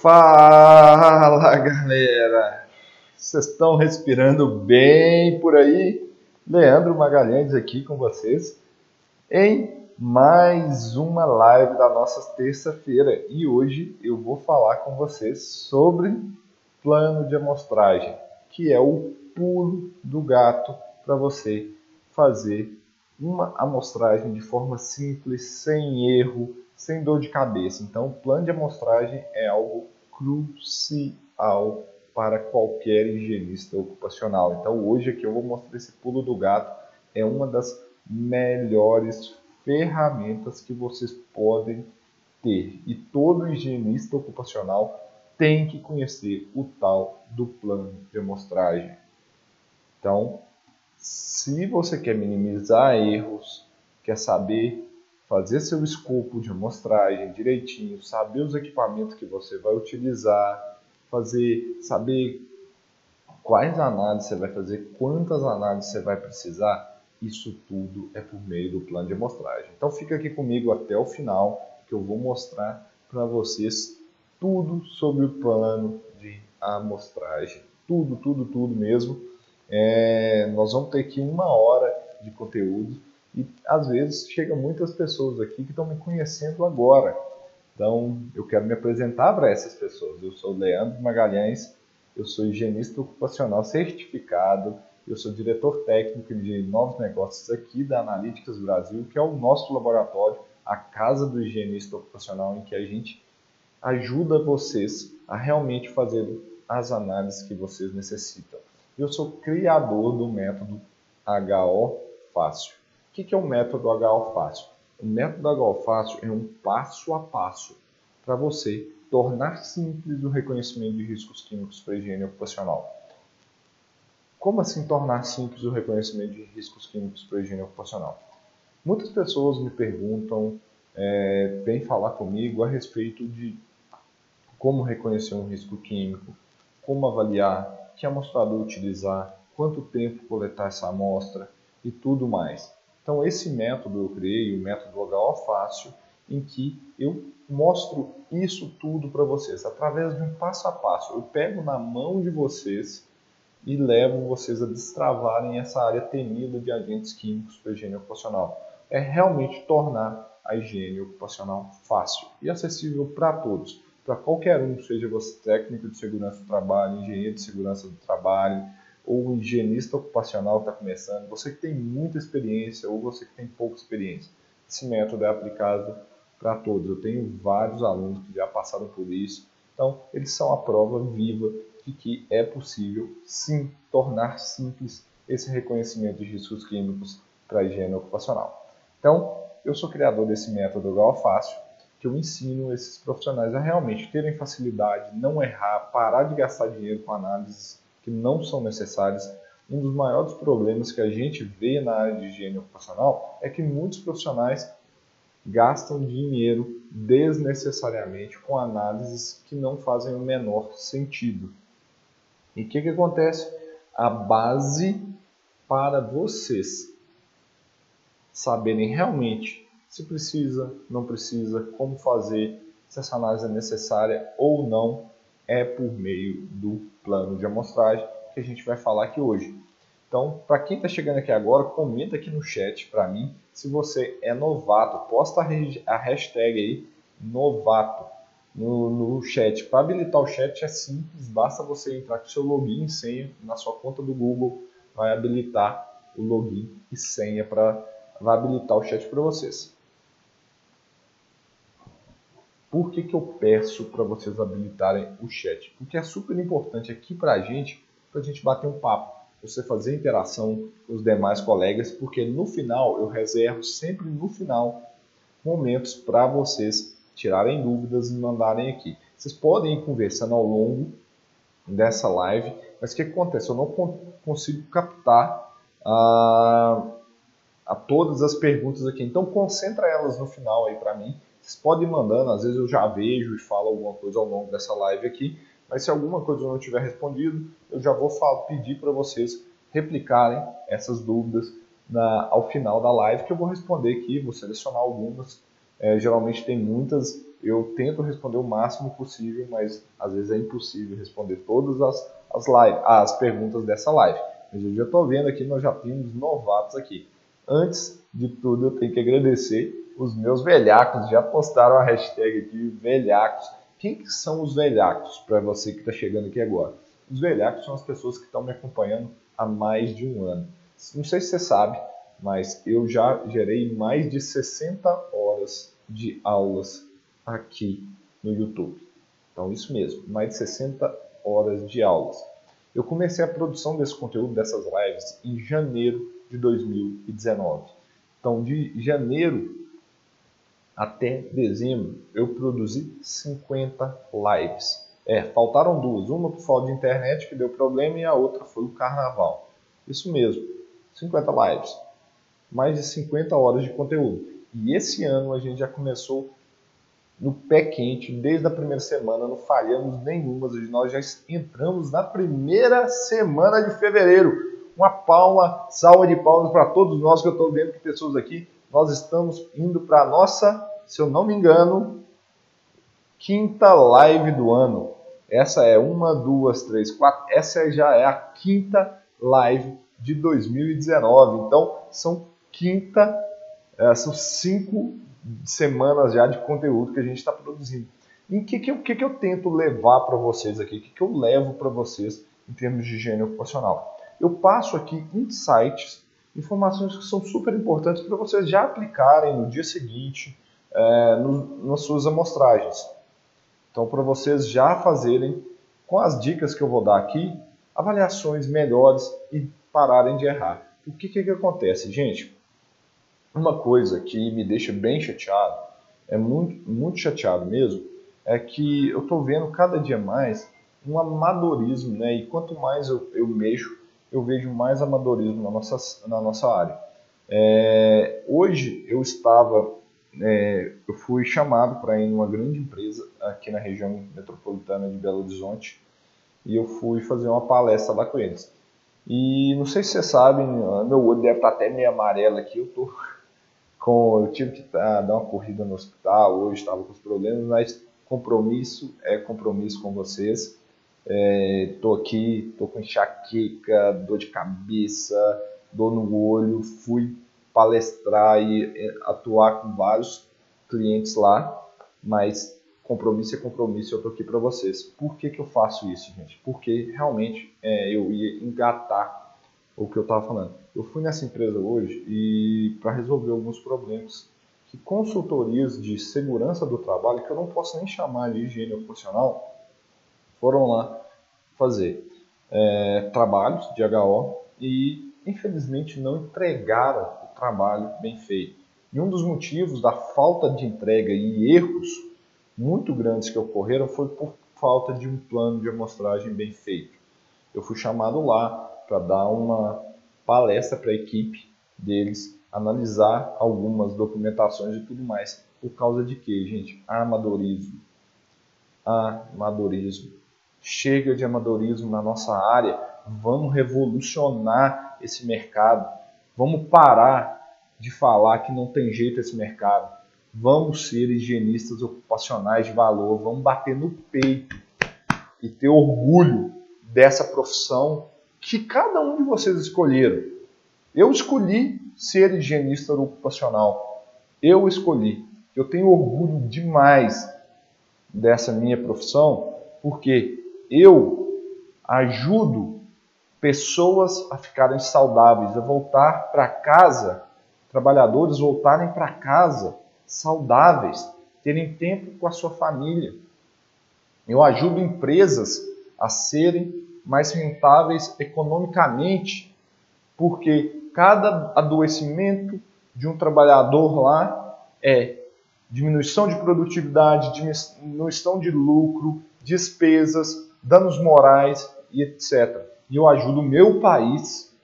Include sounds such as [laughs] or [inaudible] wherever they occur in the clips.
Fala galera! Vocês estão respirando bem por aí? Leandro Magalhães aqui com vocês em mais uma live da nossa terça-feira e hoje eu vou falar com vocês sobre plano de amostragem, que é o pulo do gato para você fazer uma amostragem de forma simples, sem erro, sem dor de cabeça. Então, o plano de amostragem é algo crucial para qualquer higienista ocupacional. Então, hoje aqui eu vou mostrar esse pulo do gato. É uma das melhores ferramentas que vocês podem ter. E todo higienista ocupacional tem que conhecer o tal do plano de amostragem. Então, se você quer minimizar erros, quer saber fazer seu escopo de amostragem direitinho, saber os equipamentos que você vai utilizar, fazer, saber quais análises você vai fazer, quantas análises você vai precisar, isso tudo é por meio do plano de amostragem. Então fica aqui comigo até o final que eu vou mostrar para vocês tudo sobre o plano de amostragem. Tudo, tudo, tudo mesmo. É, nós vamos ter aqui uma hora de conteúdo e às vezes chegam muitas pessoas aqui que estão me conhecendo agora. Então eu quero me apresentar para essas pessoas. Eu sou Leandro Magalhães, eu sou higienista ocupacional certificado, eu sou diretor técnico de novos negócios aqui da Analytics Brasil, que é o nosso laboratório, a casa do higienista ocupacional, em que a gente ajuda vocês a realmente fazer as análises que vocês necessitam. Eu sou criador do método HO Fácil. O que é o método HO Fácil? O método HO Fácil é um passo a passo para você tornar simples o reconhecimento de riscos químicos para a higiene ocupacional. Como assim tornar simples o reconhecimento de riscos químicos para a higiene ocupacional? Muitas pessoas me perguntam, é, vêm falar comigo a respeito de como reconhecer um risco químico, como avaliar, que amostrador utilizar, quanto tempo coletar essa amostra e tudo mais. Então esse método eu criei, o método HO Fácil, em que eu mostro isso tudo para vocês, através de um passo a passo. Eu pego na mão de vocês e levo vocês a destravarem essa área temida de agentes químicos para a higiene ocupacional. É realmente tornar a higiene ocupacional fácil e acessível para todos para qualquer um, seja você técnico de segurança do trabalho, engenheiro de segurança do trabalho, ou higienista ocupacional que está começando, você que tem muita experiência ou você que tem pouca experiência. Esse método é aplicado para todos. Eu tenho vários alunos que já passaram por isso. Então, eles são a prova viva de que é possível, sim, tornar simples esse reconhecimento de riscos químicos para a higiene ocupacional. Então, eu sou criador desse método Gal Fácil, que eu ensino esses profissionais a realmente terem facilidade, não errar, parar de gastar dinheiro com análises que não são necessárias. Um dos maiores problemas que a gente vê na área de higiene ocupacional é que muitos profissionais gastam dinheiro desnecessariamente com análises que não fazem o menor sentido. E o que, que acontece? A base para vocês saberem realmente se precisa, não precisa, como fazer, se essa análise é necessária ou não, é por meio do plano de amostragem que a gente vai falar aqui hoje. Então, para quem está chegando aqui agora, comenta aqui no chat para mim se você é novato. Posta a hashtag aí, novato, no, no chat. Para habilitar o chat é simples, basta você entrar com seu login e senha na sua conta do Google, vai habilitar o login e senha para habilitar o chat para vocês. Por que, que eu peço para vocês habilitarem o chat? Porque é super importante aqui para a gente, para a gente bater um papo, você fazer interação com os demais colegas, porque no final eu reservo sempre no final momentos para vocês tirarem dúvidas e mandarem aqui. Vocês podem ir conversando ao longo dessa live, mas o que acontece? Eu não consigo captar a, a todas as perguntas aqui, então concentra elas no final aí para mim vocês podem ir mandando, às vezes eu já vejo e falo alguma coisa ao longo dessa live aqui, mas se alguma coisa eu não tiver respondido, eu já vou falar, pedir para vocês replicarem essas dúvidas na, ao final da live, que eu vou responder aqui, vou selecionar algumas. É, geralmente tem muitas eu tento responder o máximo possível, mas às vezes é impossível responder todas as, as, live, as perguntas dessa live. Mas eu já estou vendo aqui, nós já temos novatos aqui. Antes de tudo, eu tenho que agradecer os meus velhacos. Já postaram a hashtag aqui, velhacos. Quem que são os velhacos, para você que está chegando aqui agora? Os velhacos são as pessoas que estão me acompanhando há mais de um ano. Não sei se você sabe, mas eu já gerei mais de 60 horas de aulas aqui no YouTube. Então, isso mesmo, mais de 60 horas de aulas. Eu comecei a produção desse conteúdo, dessas lives, em janeiro de 2019. Então, de janeiro até dezembro, eu produzi 50 lives. É, faltaram duas. Uma por falta de internet, que deu problema, e a outra foi o carnaval. Isso mesmo, 50 lives. Mais de 50 horas de conteúdo. E esse ano a gente já começou no pé quente, desde a primeira semana, não falhamos nenhuma. Nós já entramos na primeira semana de fevereiro. Uma palma, salva de palmas para todos nós que eu estou vendo que pessoas aqui. Nós estamos indo para a nossa, se eu não me engano, quinta live do ano. Essa é uma, duas, três, quatro. Essa já é a quinta live de 2019. Então, são quinta, é, são cinco semanas já de conteúdo que a gente está produzindo. E o que, que, que, que eu tento levar para vocês aqui? O que, que eu levo para vocês em termos de higiene ocupacional? Eu passo aqui insights, informações que são super importantes para vocês já aplicarem no dia seguinte é, no, nas suas amostragens. Então, para vocês já fazerem, com as dicas que eu vou dar aqui, avaliações melhores e pararem de errar. O que, que, que acontece, gente? Uma coisa que me deixa bem chateado, é muito, muito chateado mesmo, é que eu estou vendo cada dia mais um amadorismo, né? E quanto mais eu, eu mexo, eu vejo mais amadorismo na nossa, na nossa área. É, hoje eu estava, é, eu fui chamado para ir em uma grande empresa aqui na região metropolitana de Belo Horizonte e eu fui fazer uma palestra lá com eles. E não sei se vocês sabem, meu olho deve estar até meio amarelo aqui, eu tô [laughs] com, eu tive que tá, dar uma corrida no hospital, hoje estava com os problemas, mas compromisso é compromisso com vocês. É, aqui, estou com enxaqueca, dor de cabeça, dor no olho, fui palestrar e atuar com vários clientes lá, mas compromisso é compromisso, eu estou aqui para vocês. Por que, que eu faço isso, gente? Porque realmente é, eu ia engatar o que eu estava falando. Eu fui nessa empresa hoje e para resolver alguns problemas que consultorias de segurança do trabalho, que eu não posso nem chamar de higiene ocupacional, foram lá fazer é, trabalhos de HO e infelizmente não entregaram o trabalho bem feito. E um dos motivos da falta de entrega e erros muito grandes que ocorreram foi por falta de um plano de amostragem bem feito. Eu fui chamado lá para dar uma palestra para a equipe deles, analisar algumas documentações e tudo mais. Por causa de quê, gente? Amadorismo. Amadorismo. Chega de amadorismo na nossa área. Vamos revolucionar esse mercado. Vamos parar de falar que não tem jeito esse mercado. Vamos ser higienistas ocupacionais de valor. Vamos bater no peito e ter orgulho dessa profissão que cada um de vocês escolheram. Eu escolhi ser higienista ocupacional. Eu escolhi. Eu tenho orgulho demais dessa minha profissão, porque eu ajudo pessoas a ficarem saudáveis, a voltar para casa, trabalhadores voltarem para casa saudáveis, terem tempo com a sua família. Eu ajudo empresas a serem mais rentáveis economicamente, porque cada adoecimento de um trabalhador lá é diminuição de produtividade, diminuição de lucro, despesas, danos morais e etc. E eu ajudo o meu país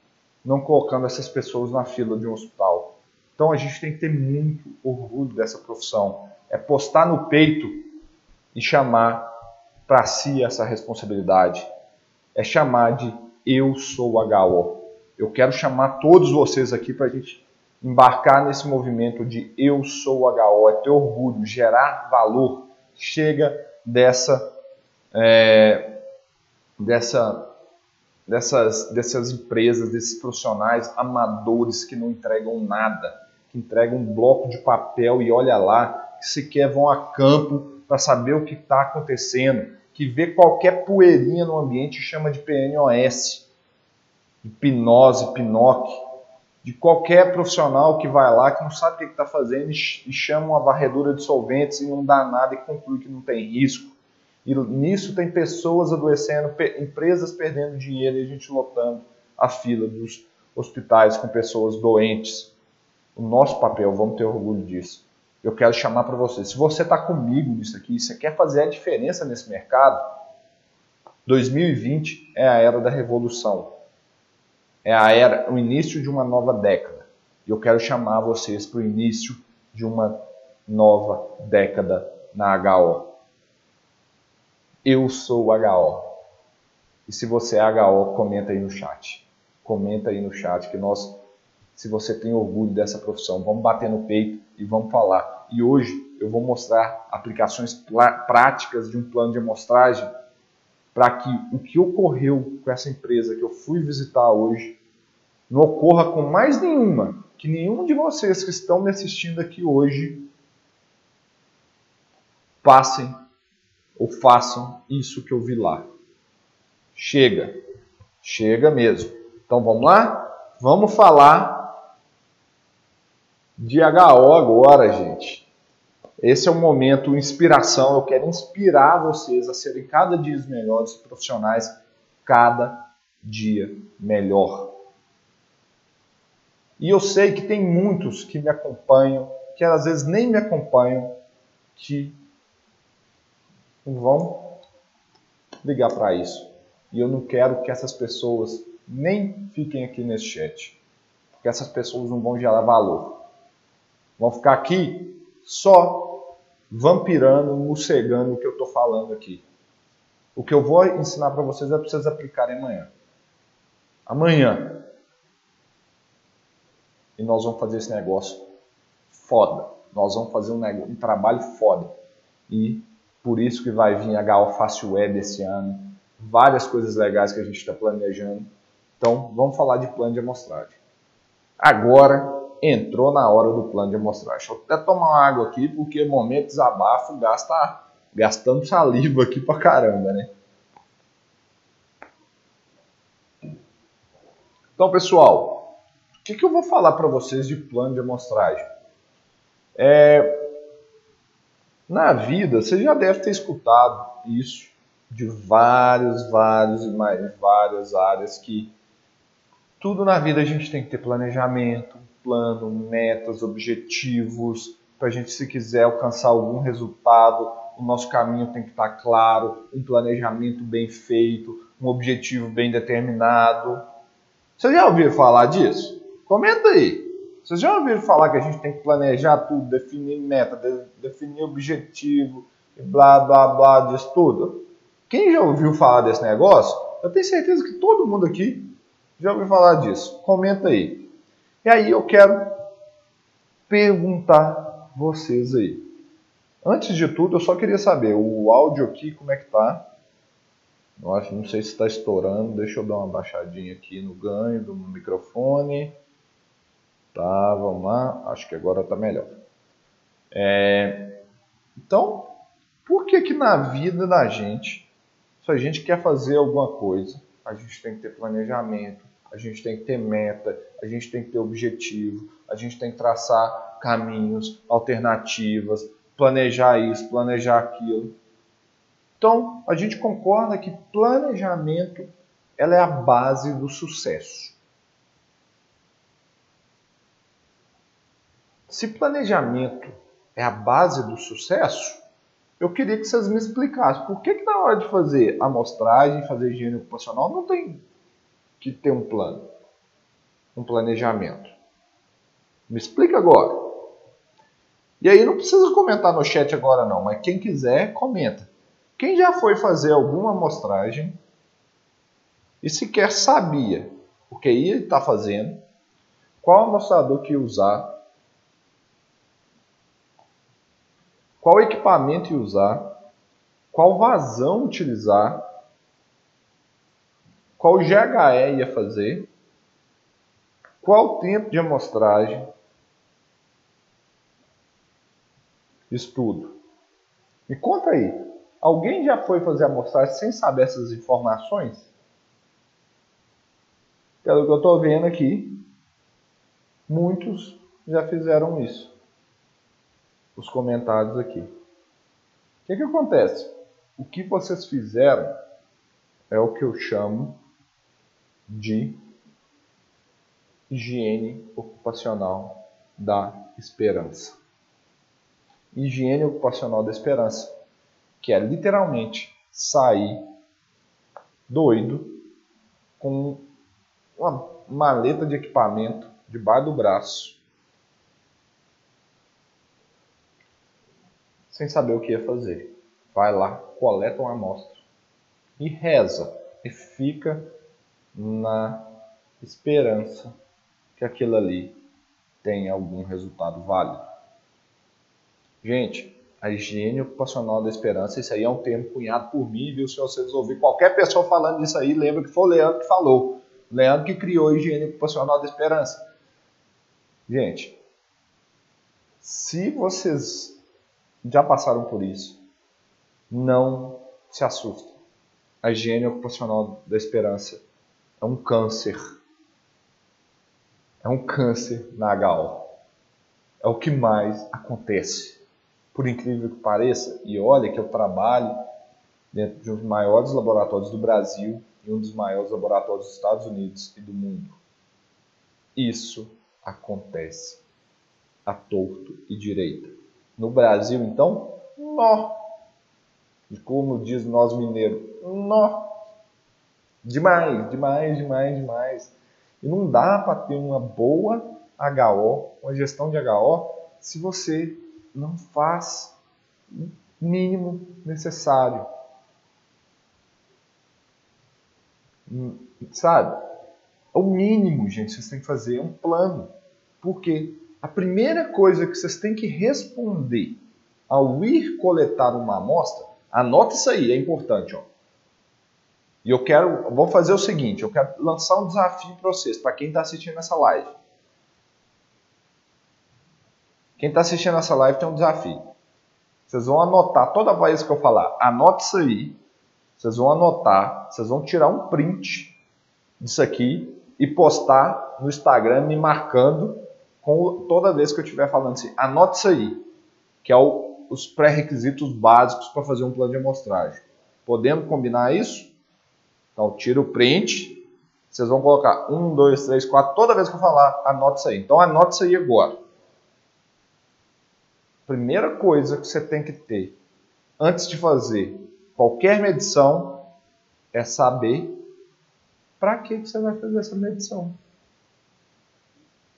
não colocando essas pessoas na fila de um hospital. Então a gente tem que ter muito orgulho dessa profissão. É postar no peito e chamar para si essa responsabilidade é chamar de Eu Sou HO. Eu quero chamar todos vocês aqui para a gente embarcar nesse movimento de Eu Sou HO, é ter orgulho, gerar valor. chega dessa, é, dessa, dessas, dessas empresas, desses profissionais amadores que não entregam nada, que entregam um bloco de papel e olha lá, que sequer vão a campo para saber o que está acontecendo, que vê qualquer poeirinha no ambiente e chama de PNOS, hipnose, PNOC, de qualquer profissional que vai lá, que não sabe o que está fazendo e chama uma varredura de solventes e não dá nada e conclui que não tem risco. E nisso tem pessoas adoecendo, empresas perdendo dinheiro e a gente lotando a fila dos hospitais com pessoas doentes. O nosso papel, vamos ter orgulho disso. Eu quero chamar para você. Se você está comigo nisso aqui, você quer fazer a diferença nesse mercado, 2020 é a era da revolução é a era, o início de uma nova década. E eu quero chamar vocês para o início de uma nova década na HO. Eu sou HO. E se você é HO, comenta aí no chat. Comenta aí no chat que nós, se você tem orgulho dessa profissão, vamos bater no peito e vamos falar. E hoje eu vou mostrar aplicações práticas de um plano de amostragem para que o que ocorreu com essa empresa que eu fui visitar hoje não ocorra com mais nenhuma, que nenhum de vocês que estão me assistindo aqui hoje passem ou façam isso que eu vi lá. Chega, chega mesmo. Então vamos lá? Vamos falar de HO agora, gente. Esse é o momento inspiração. Eu quero inspirar vocês a serem cada dia melhores profissionais, cada dia melhor. E eu sei que tem muitos que me acompanham, que às vezes nem me acompanham, que vão ligar para isso. E eu não quero que essas pessoas nem fiquem aqui nesse chat. Porque essas pessoas não vão gerar valor. Vão ficar aqui só vampirando, morcegando o que eu estou falando aqui. O que eu vou ensinar para vocês é para vocês aplicarem amanhã. Amanhã. E nós vamos fazer esse negócio foda. Nós vamos fazer um, negócio, um trabalho foda. E por isso que vai vir a Fácil Web esse ano. Várias coisas legais que a gente está planejando. Então, vamos falar de plano de amostragem. Agora, entrou na hora do plano de amostragem. Deixa eu até tomar uma água aqui, porque momento desabafo gasta, gastando saliva aqui pra caramba, né? Então, pessoal, o que, que eu vou falar para vocês de plano de amostragem? É, na vida, você já deve ter escutado isso de vários, vários e mais várias áreas que tudo na vida a gente tem que ter planejamento, plano, metas, objetivos, para a gente, se quiser alcançar algum resultado, o nosso caminho tem que estar tá claro, um planejamento bem feito, um objetivo bem determinado. Você já ouviu falar disso? Comenta aí. Vocês já ouviram falar que a gente tem que planejar tudo, definir meta, de, definir objetivo, blá blá blá disso tudo? Quem já ouviu falar desse negócio? Eu tenho certeza que todo mundo aqui já ouviu falar disso. Comenta aí. E aí eu quero perguntar vocês aí. Antes de tudo, eu só queria saber, o áudio aqui como é que tá? Eu acho, não sei se está estourando, deixa eu dar uma baixadinha aqui no ganho do microfone. Tá, vamos lá, acho que agora está melhor. É, então, por que que na vida da gente, se a gente quer fazer alguma coisa, a gente tem que ter planejamento, a gente tem que ter meta, a gente tem que ter objetivo, a gente tem que traçar caminhos, alternativas, planejar isso, planejar aquilo. Então, a gente concorda que planejamento ela é a base do sucesso. Se planejamento é a base do sucesso, eu queria que vocês me explicassem por que, que na hora de fazer amostragem, fazer higiene ocupacional, não tem que ter um plano, um planejamento. Me explica agora. E aí não precisa comentar no chat agora não, mas quem quiser, comenta. Quem já foi fazer alguma amostragem e sequer sabia o que ia estar fazendo, qual amostrador que ia usar, qual equipamento usar, qual vazão utilizar, qual GHE ia fazer, qual tempo de amostragem, isso tudo. Me conta aí, alguém já foi fazer amostragem sem saber essas informações? Pelo que eu estou vendo aqui, muitos já fizeram isso. Os comentários aqui. O que, que acontece? O que vocês fizeram é o que eu chamo de higiene ocupacional da esperança higiene ocupacional da esperança, que é literalmente sair doido com uma maleta de equipamento debaixo do braço, sem saber o que ia fazer. Vai lá, coleta uma amostra e reza e fica na esperança que aquilo ali tenha algum resultado válido. Gente, a higiene ocupacional da esperança, isso aí é um termo cunhado por mim, viu? Se vocês ouvirem qualquer pessoa falando disso aí, lembra que foi o Leandro que falou. Leandro que criou a higiene ocupacional da esperança. Gente, se vocês já passaram por isso, não se assustem. A higiene ocupacional da esperança é um câncer. É um câncer na HO. É o que mais acontece por incrível que pareça, e olha que eu trabalho dentro de um dos maiores laboratórios do Brasil e um dos maiores laboratórios dos Estados Unidos e do mundo. Isso acontece a torto e direita. No Brasil, então, nó. E como diz nós mineiros, nó. Demais, demais, demais, demais. E não dá para ter uma boa HO, uma gestão de HO, se você não faz o mínimo necessário. Hum, sabe? O mínimo, gente, vocês têm que fazer é um plano. Porque a primeira coisa que vocês têm que responder ao ir coletar uma amostra, anota isso aí, é importante, ó. E eu quero, vou fazer o seguinte, eu quero lançar um desafio para vocês, para quem está assistindo essa live. Quem está assistindo essa live tem um desafio. Vocês vão anotar toda vez que eu falar, anote isso aí. Vocês vão anotar, vocês vão tirar um print disso aqui e postar no Instagram me marcando com, toda vez que eu estiver falando assim. Anote isso aí, que é o, os pré-requisitos básicos para fazer um plano de amostragem. Podemos combinar isso? Então, tira o print. Vocês vão colocar um, dois, três, quatro. Toda vez que eu falar, anote isso aí. Então, anote isso aí agora primeira coisa que você tem que ter antes de fazer qualquer medição é saber para que você vai fazer essa medição.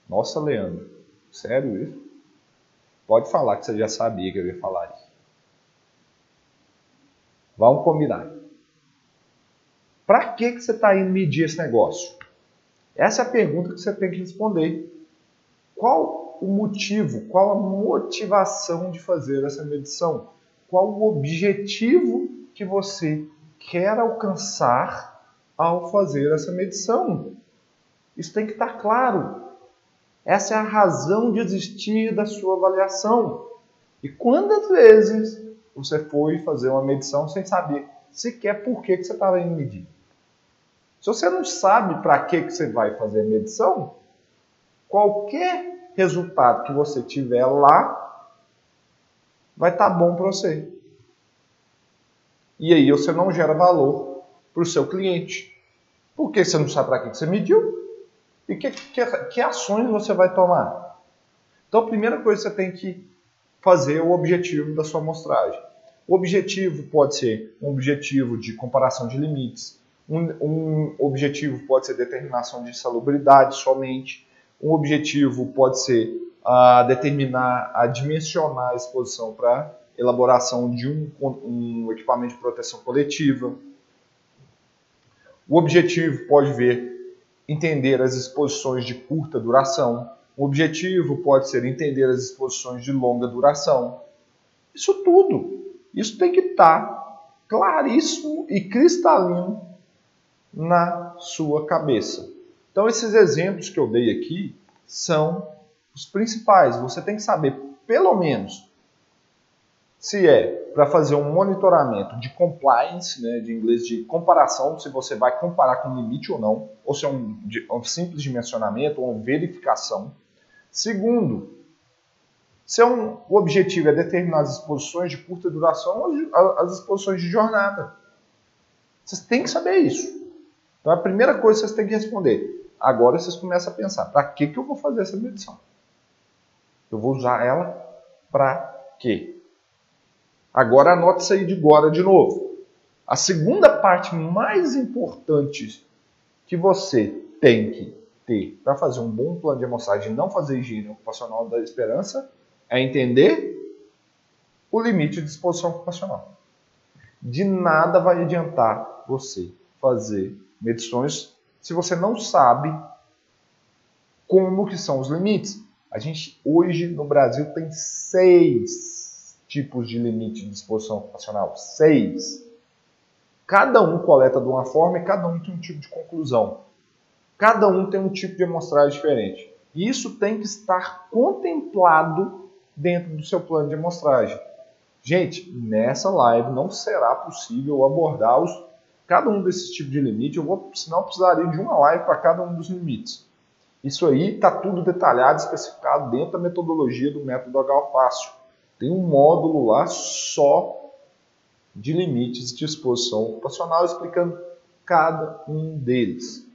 Nossa, Leandro, sério isso? Pode falar que você já sabia que eu ia falar isso. Vamos combinar. Para que, que você está indo medir esse negócio? Essa é a pergunta que você tem que responder. Qual o motivo, qual a motivação de fazer essa medição? Qual o objetivo que você quer alcançar ao fazer essa medição? Isso tem que estar claro. Essa é a razão de existir da sua avaliação. E quantas vezes você foi fazer uma medição sem saber sequer por que, que você estava indo medir? Se você não sabe para que, que você vai fazer a medição, qualquer resultado que você tiver lá vai estar tá bom para você. E aí você não gera valor para o seu cliente. Porque você não sabe para que você mediu e que, que, que ações você vai tomar. Então, a primeira coisa que você tem que fazer é o objetivo da sua amostragem. O objetivo pode ser um objetivo de comparação de limites, um, um objetivo pode ser determinação de salubridade somente, um objetivo pode ser uh, determinar, a dimensionar a exposição para elaboração de um, um equipamento de proteção coletiva. O objetivo pode ver entender as exposições de curta duração. O objetivo pode ser entender as exposições de longa duração. Isso tudo. Isso tem que estar claríssimo e cristalino na sua cabeça. Então, esses exemplos que eu dei aqui são os principais. Você tem que saber, pelo menos, se é para fazer um monitoramento de compliance, né, de inglês de comparação, se você vai comparar com limite ou não, ou se é um, um simples dimensionamento ou verificação. Segundo, se é um, o objetivo é determinar as exposições de curta duração ou as exposições de jornada. Vocês têm que saber isso. Então a primeira coisa que vocês têm que responder. Agora vocês começam a pensar, para que, que eu vou fazer essa medição? Eu vou usar ela para quê? Agora anote isso aí de agora de novo. A segunda parte mais importante que você tem que ter para fazer um bom plano de amostragem e não fazer higiene ocupacional da esperança é entender o limite de exposição ocupacional. De nada vai adiantar você fazer medições se você não sabe como que são os limites. A gente hoje no Brasil tem seis tipos de limite de exposição ocupacional? Seis. Cada um coleta de uma forma e cada um tem um tipo de conclusão. Cada um tem um tipo de amostragem diferente. E isso tem que estar contemplado dentro do seu plano de amostragem. Gente, nessa live não será possível abordar os, cada um desses tipos de limite. Eu vou, senão precisaria de uma live para cada um dos limites. Isso aí está tudo detalhado, especificado dentro da metodologia do método H fácil. Tem um módulo lá só de limites de exposição ocupacional explicando cada um deles.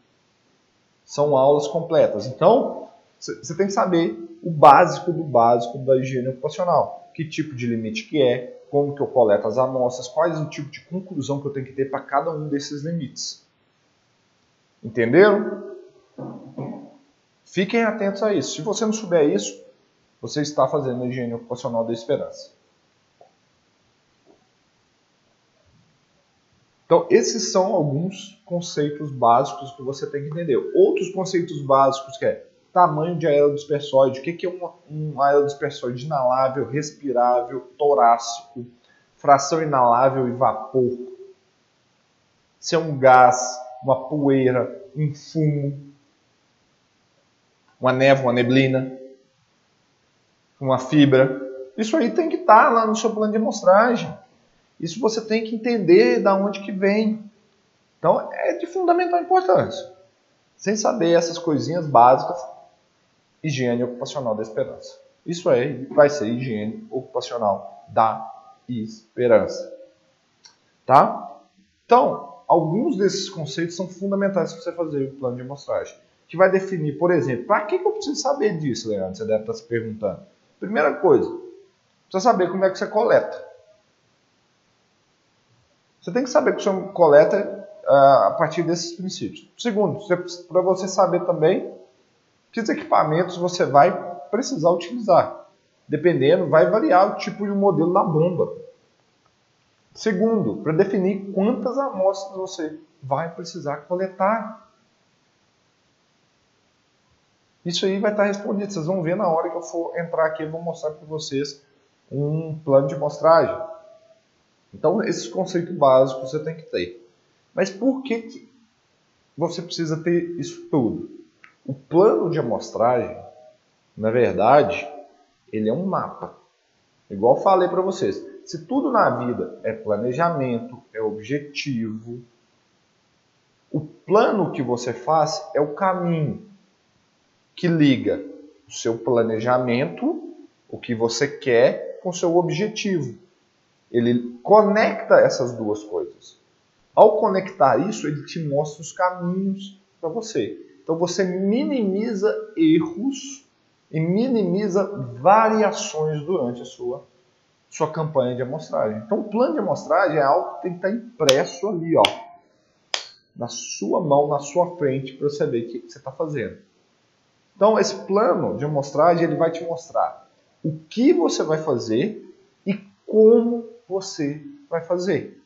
São aulas completas. Então, você tem que saber o básico do básico da higiene ocupacional. Que tipo de limite que é, como que eu coleto as amostras, quais o tipo de conclusão que eu tenho que ter para cada um desses limites. Entenderam? Fiquem atentos a isso. Se você não souber isso, você está fazendo a higiene ocupacional da esperança. Então, esses são alguns conceitos básicos que você tem que entender. Outros conceitos básicos que é tamanho de aerodispersóide, o que é um, um aerodispersóide inalável, respirável, torácico, fração inalável e vapor. Se é um gás, uma poeira, um fumo, uma névoa, uma neblina uma fibra. Isso aí tem que estar tá lá no seu plano de amostragem. Isso você tem que entender da onde que vem. Então é de fundamental importância. Sem saber essas coisinhas básicas, higiene ocupacional da esperança. Isso aí vai ser higiene ocupacional da esperança. Tá? Então, alguns desses conceitos são fundamentais para você fazer o plano de amostragem. Que vai definir, por exemplo, para que, que eu preciso saber disso, Leandro? Você deve estar se perguntando. Primeira coisa, precisa saber como é que você coleta. Você tem que saber que você coleta uh, a partir desses princípios. Segundo, para você saber também que equipamentos você vai precisar utilizar. Dependendo, vai variar o tipo de modelo da bomba. Segundo, para definir quantas amostras você vai precisar coletar. Isso aí vai estar respondido. Vocês vão ver na hora que eu for entrar aqui, eu vou mostrar para vocês um plano de amostragem. Então, esses conceitos básicos você tem que ter. Mas por que, que você precisa ter isso tudo? O plano de amostragem, na verdade, ele é um mapa. Igual falei para vocês, se tudo na vida é planejamento, é objetivo, o plano que você faz é o caminho que liga o seu planejamento, o que você quer, com o seu objetivo. Ele conecta essas duas coisas. Ao conectar isso, ele te mostra os caminhos para você. Então você minimiza erros e minimiza variações durante a sua, sua campanha de amostragem. Então o plano de amostragem é algo que tem que estar impresso ali, ó, na sua mão, na sua frente, para você saber o que você está fazendo. Então, esse plano de amostragem ele vai te mostrar o que você vai fazer e como você vai fazer.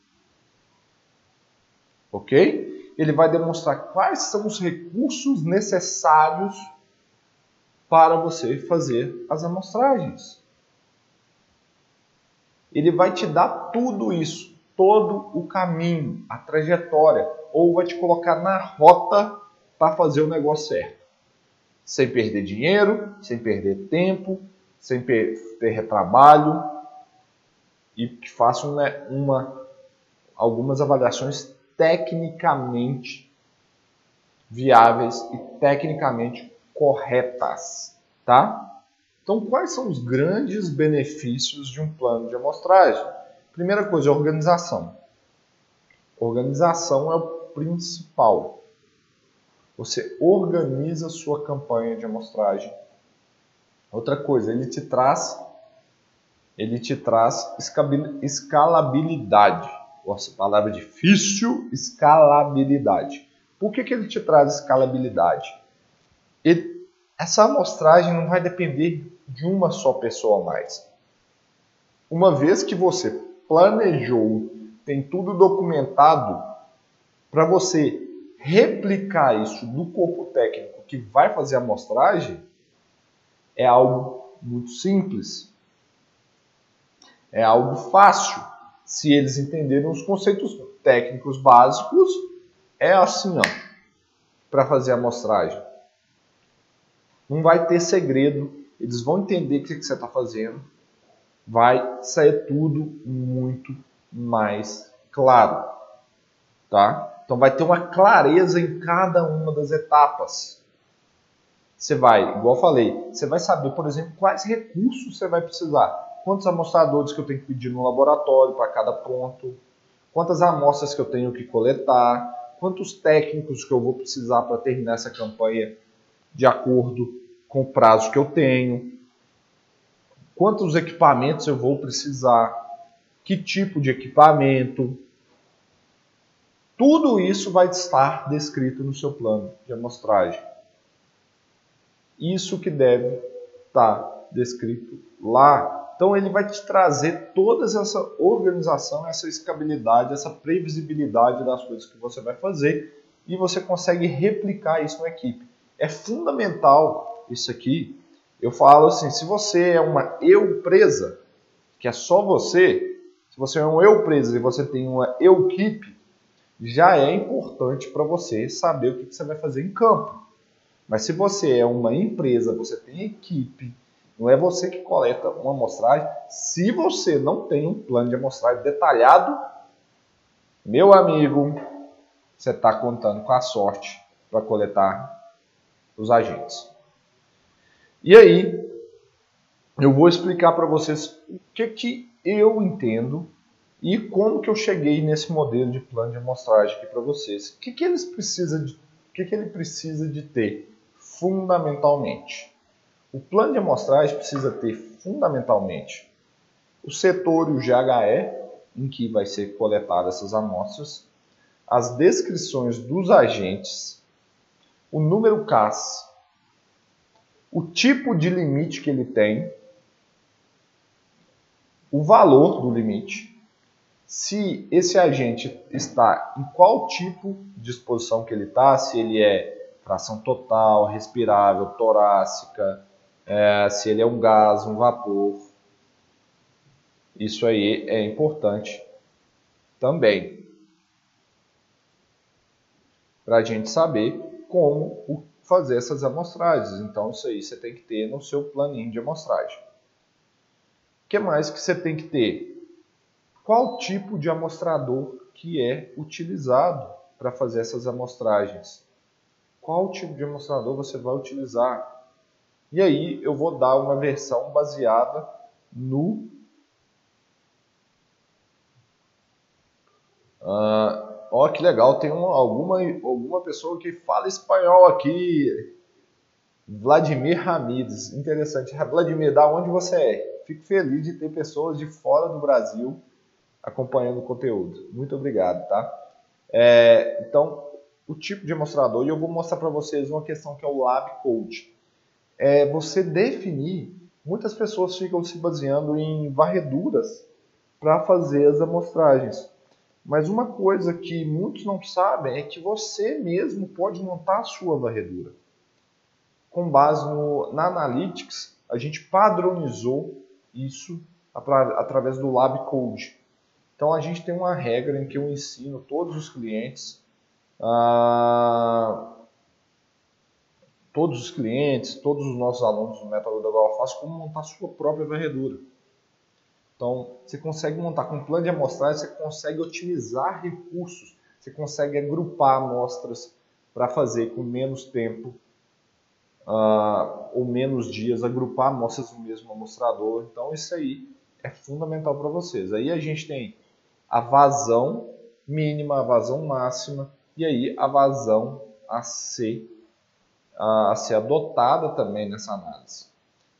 Ok? Ele vai demonstrar quais são os recursos necessários para você fazer as amostragens. ele vai te dar tudo isso, todo o caminho, a trajetória, ou vai te colocar na rota para fazer o negócio certo. Sem perder dinheiro, sem perder tempo, sem ter trabalho e que faça uma, uma, algumas avaliações tecnicamente viáveis e tecnicamente corretas, tá? Então, quais são os grandes benefícios de um plano de amostragem? Primeira coisa, organização. Organização é o principal. Você organiza sua campanha de amostragem. Outra coisa, ele te traz ele te traz escalabilidade. Nossa, palavra difícil, escalabilidade. Por que, que ele te traz escalabilidade? Ele, essa amostragem não vai depender de uma só pessoa mais. Uma vez que você planejou, tem tudo documentado, para você replicar isso no corpo técnico que vai fazer a amostragem, é algo muito simples. É algo fácil. Se eles entenderem os conceitos técnicos básicos, é assim, ó, para fazer a amostragem. Não vai ter segredo, eles vão entender o que você está fazendo, vai sair tudo muito mais claro, tá? Então vai ter uma clareza em cada uma das etapas. Você vai, igual eu falei, você vai saber, por exemplo, quais recursos você vai precisar, quantos amostradores que eu tenho que pedir no laboratório para cada ponto, quantas amostras que eu tenho que coletar, quantos técnicos que eu vou precisar para terminar essa campanha de acordo com o prazo que eu tenho, quantos equipamentos eu vou precisar, que tipo de equipamento. Tudo isso vai estar descrito no seu plano de amostragem. Isso que deve estar descrito lá. Então ele vai te trazer toda essa organização, essa escabilidade, essa previsibilidade das coisas que você vai fazer e você consegue replicar isso na equipe. É fundamental isso aqui, eu falo assim, se você é uma eu presa, que é só você, se você é um eu presa e você tem uma eu equipe, já é importante para você saber o que você vai fazer em campo. Mas se você é uma empresa, você tem equipe, não é você que coleta uma amostragem. Se você não tem um plano de amostragem detalhado, meu amigo, você está contando com a sorte para coletar os agentes. E aí, eu vou explicar para vocês o que, que eu entendo e como que eu cheguei nesse modelo de plano de amostragem aqui para vocês. O que, que, eles precisa de, o que, que ele precisa de ter fundamentalmente? O plano de amostragem precisa ter fundamentalmente o setor e o GHE, em que vai ser coletadas essas amostras, as descrições dos agentes, o número CAS, o tipo de limite que ele tem, o valor do limite, se esse agente está em qual tipo de exposição que ele está, se ele é fração total, respirável, torácica, é, se ele é um gás, um vapor. Isso aí é importante também para a gente saber como fazer essas amostragens. Então, isso aí você tem que ter no seu planinho de amostragem. O que mais que você tem que ter? Qual tipo de amostrador que é utilizado para fazer essas amostragens? Qual tipo de amostrador você vai utilizar? E aí eu vou dar uma versão baseada no uh, Ó, que legal, tem uma, alguma, alguma pessoa que fala espanhol aqui. Vladimir Ramires, interessante. Vladimir, da onde você é? Fico feliz de ter pessoas de fora do Brasil acompanhando o conteúdo. Muito obrigado, tá? É, então, o tipo de mostrador, e eu vou mostrar para vocês uma questão que é o Lab Code. É você definir, muitas pessoas ficam se baseando em varreduras para fazer as amostragens. Mas uma coisa que muitos não sabem é que você mesmo pode montar a sua varredura. Com base no, na Analytics, a gente padronizou isso através do Lab Code. Então a gente tem uma regra em que eu ensino todos os clientes, todos os clientes, todos os nossos alunos do método da Galfaz como montar sua própria varredura. Então, você consegue montar com um plano de amostragem, você consegue otimizar recursos, você consegue agrupar amostras para fazer com menos tempo ou menos dias, agrupar amostras no mesmo amostrador. Então, isso aí é fundamental para vocês. Aí a gente tem a vazão mínima, a vazão máxima e aí a vazão a ser, a ser adotada também nessa análise.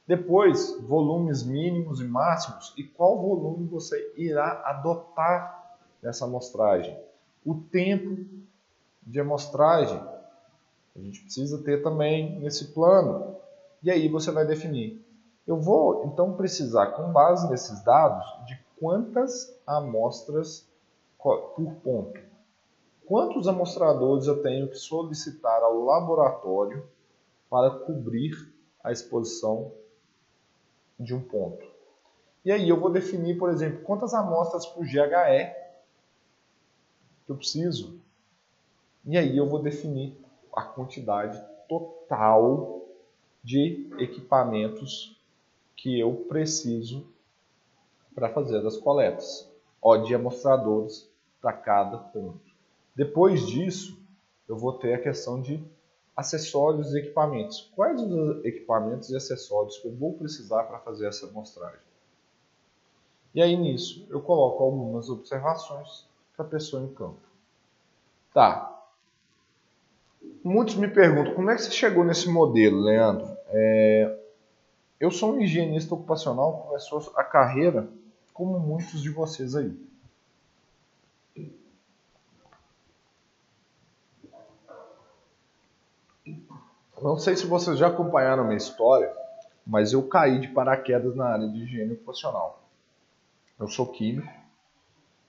Depois, volumes mínimos e máximos e qual volume você irá adotar nessa amostragem. O tempo de amostragem, a gente precisa ter também nesse plano. E aí você vai definir. Eu vou então precisar, com base nesses dados, de quantas amostras por ponto. Quantos amostradores eu tenho que solicitar ao laboratório para cobrir a exposição de um ponto. E aí eu vou definir, por exemplo, quantas amostras por GHE que eu preciso. E aí eu vou definir a quantidade total de equipamentos que eu preciso para fazer as coletas, ó, de amostradores para cada ponto. Depois disso, eu vou ter a questão de acessórios e equipamentos. Quais os equipamentos e acessórios que eu vou precisar para fazer essa amostragem? E aí nisso eu coloco algumas observações para a pessoa em campo. Tá. Muitos me perguntam como é que você chegou nesse modelo, Leandro? É, eu sou um higienista ocupacional, começou a carreira como muitos de vocês aí. Não sei se vocês já acompanharam a minha história, mas eu caí de paraquedas na área de higiene ocupacional. Eu sou químico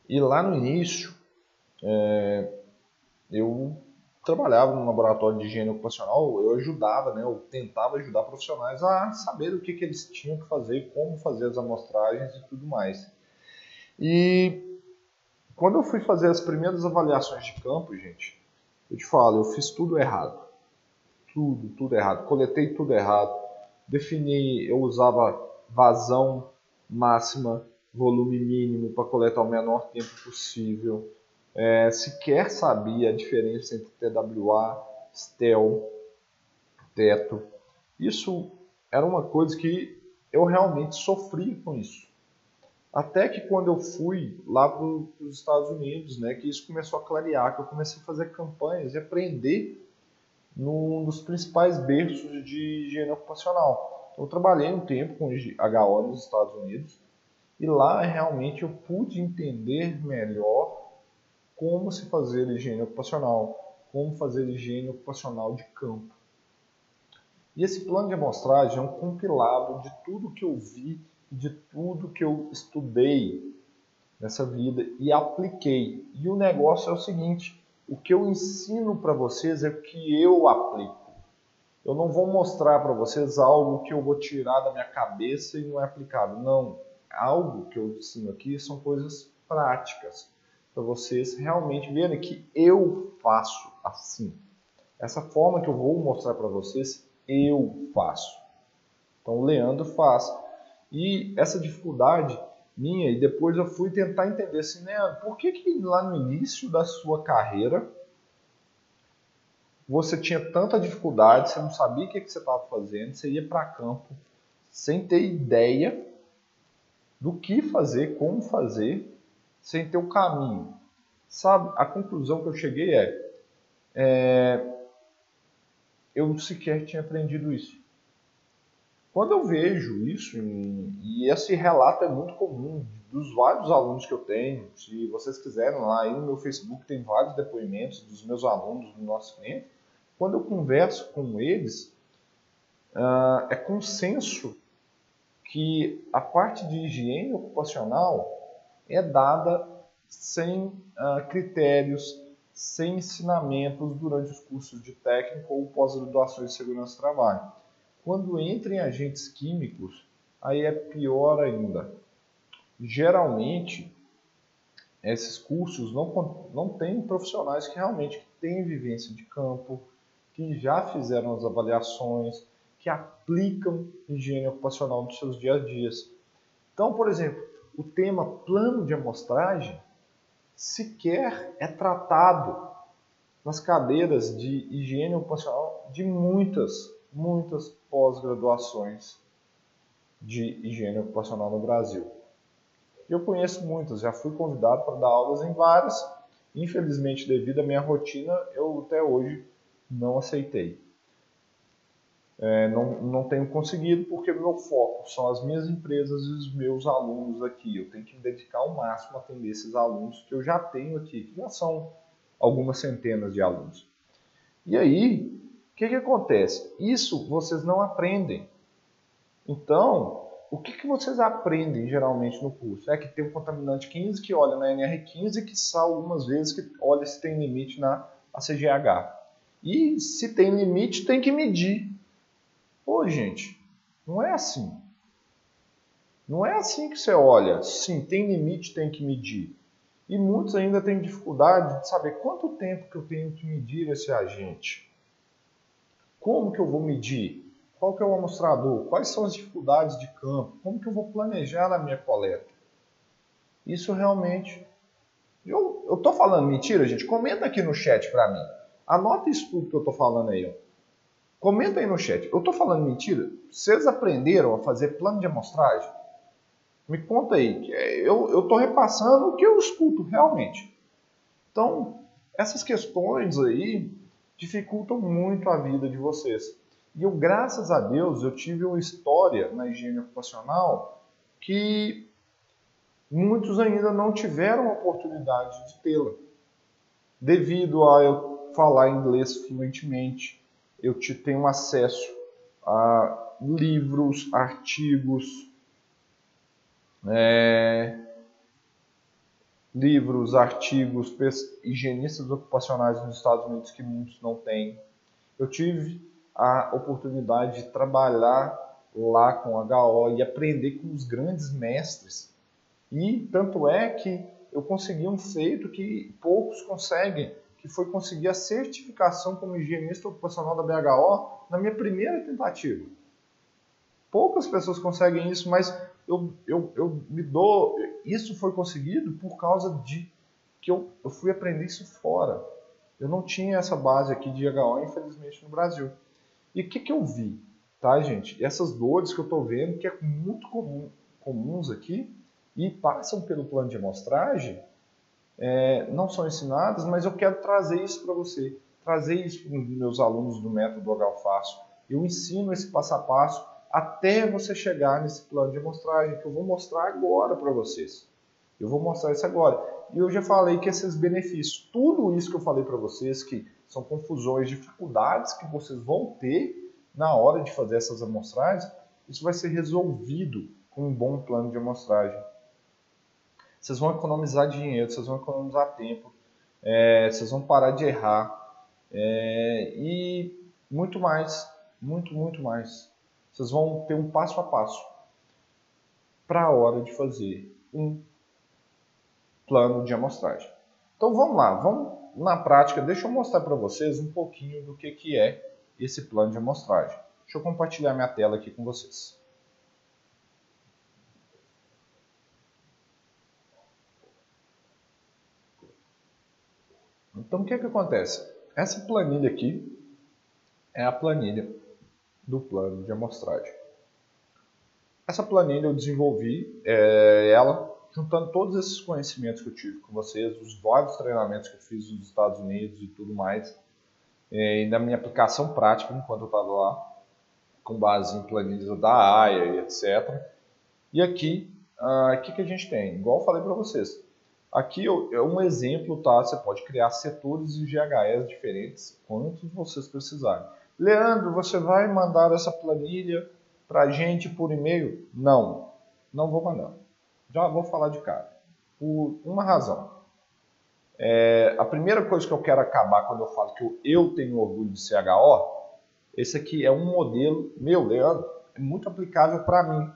e lá no início é, eu trabalhava no laboratório de higiene ocupacional, eu ajudava, né, eu tentava ajudar profissionais a saber o que, que eles tinham que fazer, como fazer as amostragens e tudo mais. E quando eu fui fazer as primeiras avaliações de campo, gente, eu te falo, eu fiz tudo errado tudo, tudo errado. Coletei tudo errado. Defini, eu usava vazão máxima, volume mínimo para coletar o menor tempo possível. É, sequer sabia a diferença entre TWA, STEL, teto. Isso era uma coisa que eu realmente sofri com isso. Até que quando eu fui lá para os Estados Unidos, né, que isso começou a clarear, que eu comecei a fazer campanhas e aprender num dos principais berços de higiene ocupacional. Eu trabalhei um tempo com HO nos Estados Unidos e lá realmente eu pude entender melhor como se fazer higiene ocupacional, como fazer higiene ocupacional de campo. E esse plano de amostragem é um compilado de tudo que eu vi e de tudo que eu estudei nessa vida e apliquei. E o negócio é o seguinte: o que eu ensino para vocês é o que eu aplico. Eu não vou mostrar para vocês algo que eu vou tirar da minha cabeça e não é aplicável. Não. Algo que eu ensino aqui são coisas práticas para vocês realmente verem que eu faço assim. Essa forma que eu vou mostrar para vocês, eu faço. Então, o Leandro faz. E essa dificuldade minha e depois eu fui tentar entender assim, né, por que, que lá no início da sua carreira você tinha tanta dificuldade, você não sabia o que, que você estava fazendo, você ia para campo sem ter ideia do que fazer, como fazer, sem ter o caminho. Sabe, a conclusão que eu cheguei é, é eu sequer tinha aprendido isso. Quando eu vejo isso, e esse relato é muito comum dos vários alunos que eu tenho, se vocês quiserem lá aí no meu Facebook tem vários depoimentos dos meus alunos, dos nossos clientes. Quando eu converso com eles, uh, é consenso que a parte de higiene ocupacional é dada sem uh, critérios, sem ensinamentos durante os cursos de técnico ou pós-graduações de segurança do trabalho. Quando entra em agentes químicos, aí é pior ainda. geralmente esses cursos não, não têm profissionais que realmente têm vivência de campo, que já fizeram as avaliações, que aplicam higiene ocupacional nos seus dia a dias. Então, por exemplo, o tema plano de amostragem sequer é tratado nas cadeiras de higiene ocupacional de muitas, muitas pós-graduações de higiene ocupacional no Brasil. Eu conheço muitas, já fui convidado para dar aulas em várias. Infelizmente, devido à minha rotina, eu até hoje não aceitei. É, não, não tenho conseguido porque meu foco são as minhas empresas e os meus alunos aqui. Eu tenho que me dedicar ao máximo a atender esses alunos que eu já tenho aqui, que já são algumas centenas de alunos. E aí, o que, que acontece? Isso vocês não aprendem. Então, o que, que vocês aprendem geralmente no curso? É que tem um contaminante 15 que olha na NR15 e que sal algumas vezes que olha se tem limite na ACGH. E se tem limite, tem que medir. Pô, gente, não é assim. Não é assim que você olha. Sim, tem limite, tem que medir. E muitos ainda têm dificuldade de saber quanto tempo que eu tenho que medir esse agente. Como que eu vou medir? Qual que é o amostrador? Quais são as dificuldades de campo? Como que eu vou planejar a minha coleta? Isso realmente... Eu estou falando mentira, gente? Comenta aqui no chat para mim. Anota isso tudo que eu estou falando aí. Comenta aí no chat. Eu estou falando mentira? Vocês aprenderam a fazer plano de amostragem? Me conta aí. Eu estou repassando o que eu escuto realmente. Então, essas questões aí dificultam muito a vida de vocês. E eu, graças a Deus, eu tive uma história na higiene ocupacional que muitos ainda não tiveram a oportunidade de tê-la. Devido a eu falar inglês fluentemente, eu tenho acesso a livros, artigos, é, livros, artigos, higienistas ocupacionais nos Estados Unidos que muitos não têm. Eu tive a oportunidade de trabalhar lá com HO e aprender com os grandes mestres. E tanto é que eu consegui um feito que poucos conseguem, que foi conseguir a certificação como higienista ocupacional da BHO na minha primeira tentativa. Poucas pessoas conseguem isso, mas eu, eu, eu me dou. Isso foi conseguido por causa de que eu, eu fui aprender isso fora. Eu não tinha essa base aqui de HO, infelizmente, no Brasil. E o que, que eu vi? Tá, gente? Essas dores que eu estou vendo, que é muito comum, comuns aqui, e passam pelo plano de amostragem, é, não são ensinadas, mas eu quero trazer isso para você, trazer isso para os meus alunos do método Fácil. Eu ensino esse passo a passo até você chegar nesse plano de amostragem que eu vou mostrar agora para vocês. Eu vou mostrar isso agora. E eu já falei que esses benefícios, tudo isso que eu falei para vocês, que são confusões, dificuldades que vocês vão ter na hora de fazer essas amostragens, isso vai ser resolvido com um bom plano de amostragem. Vocês vão economizar dinheiro, vocês vão economizar tempo, é, vocês vão parar de errar é, e muito mais, muito, muito mais. Vocês vão ter um passo a passo para a hora de fazer um plano de amostragem. Então vamos lá, vamos na prática, deixa eu mostrar para vocês um pouquinho do que, que é esse plano de amostragem. Deixa eu compartilhar minha tela aqui com vocês. Então, o que, que acontece? Essa planilha aqui é a planilha do plano de amostragem. Essa planilha eu desenvolvi é, ela juntando todos esses conhecimentos que eu tive com vocês, os vários treinamentos que eu fiz nos Estados Unidos e tudo mais, é, e na minha aplicação prática enquanto eu estava lá, com base em planilhas da AIA e etc. E aqui, o ah, que, que a gente tem? Igual eu falei para vocês, aqui é um exemplo, tá? Você pode criar setores e GHS diferentes, quantos vocês precisarem. Leandro, você vai mandar essa planilha para a gente por e-mail? Não, não vou mandar. Já vou falar de cara. Por uma razão. É, a primeira coisa que eu quero acabar quando eu falo que eu, eu tenho orgulho de CHO, esse aqui é um modelo meu, Leandro, é muito aplicável para mim.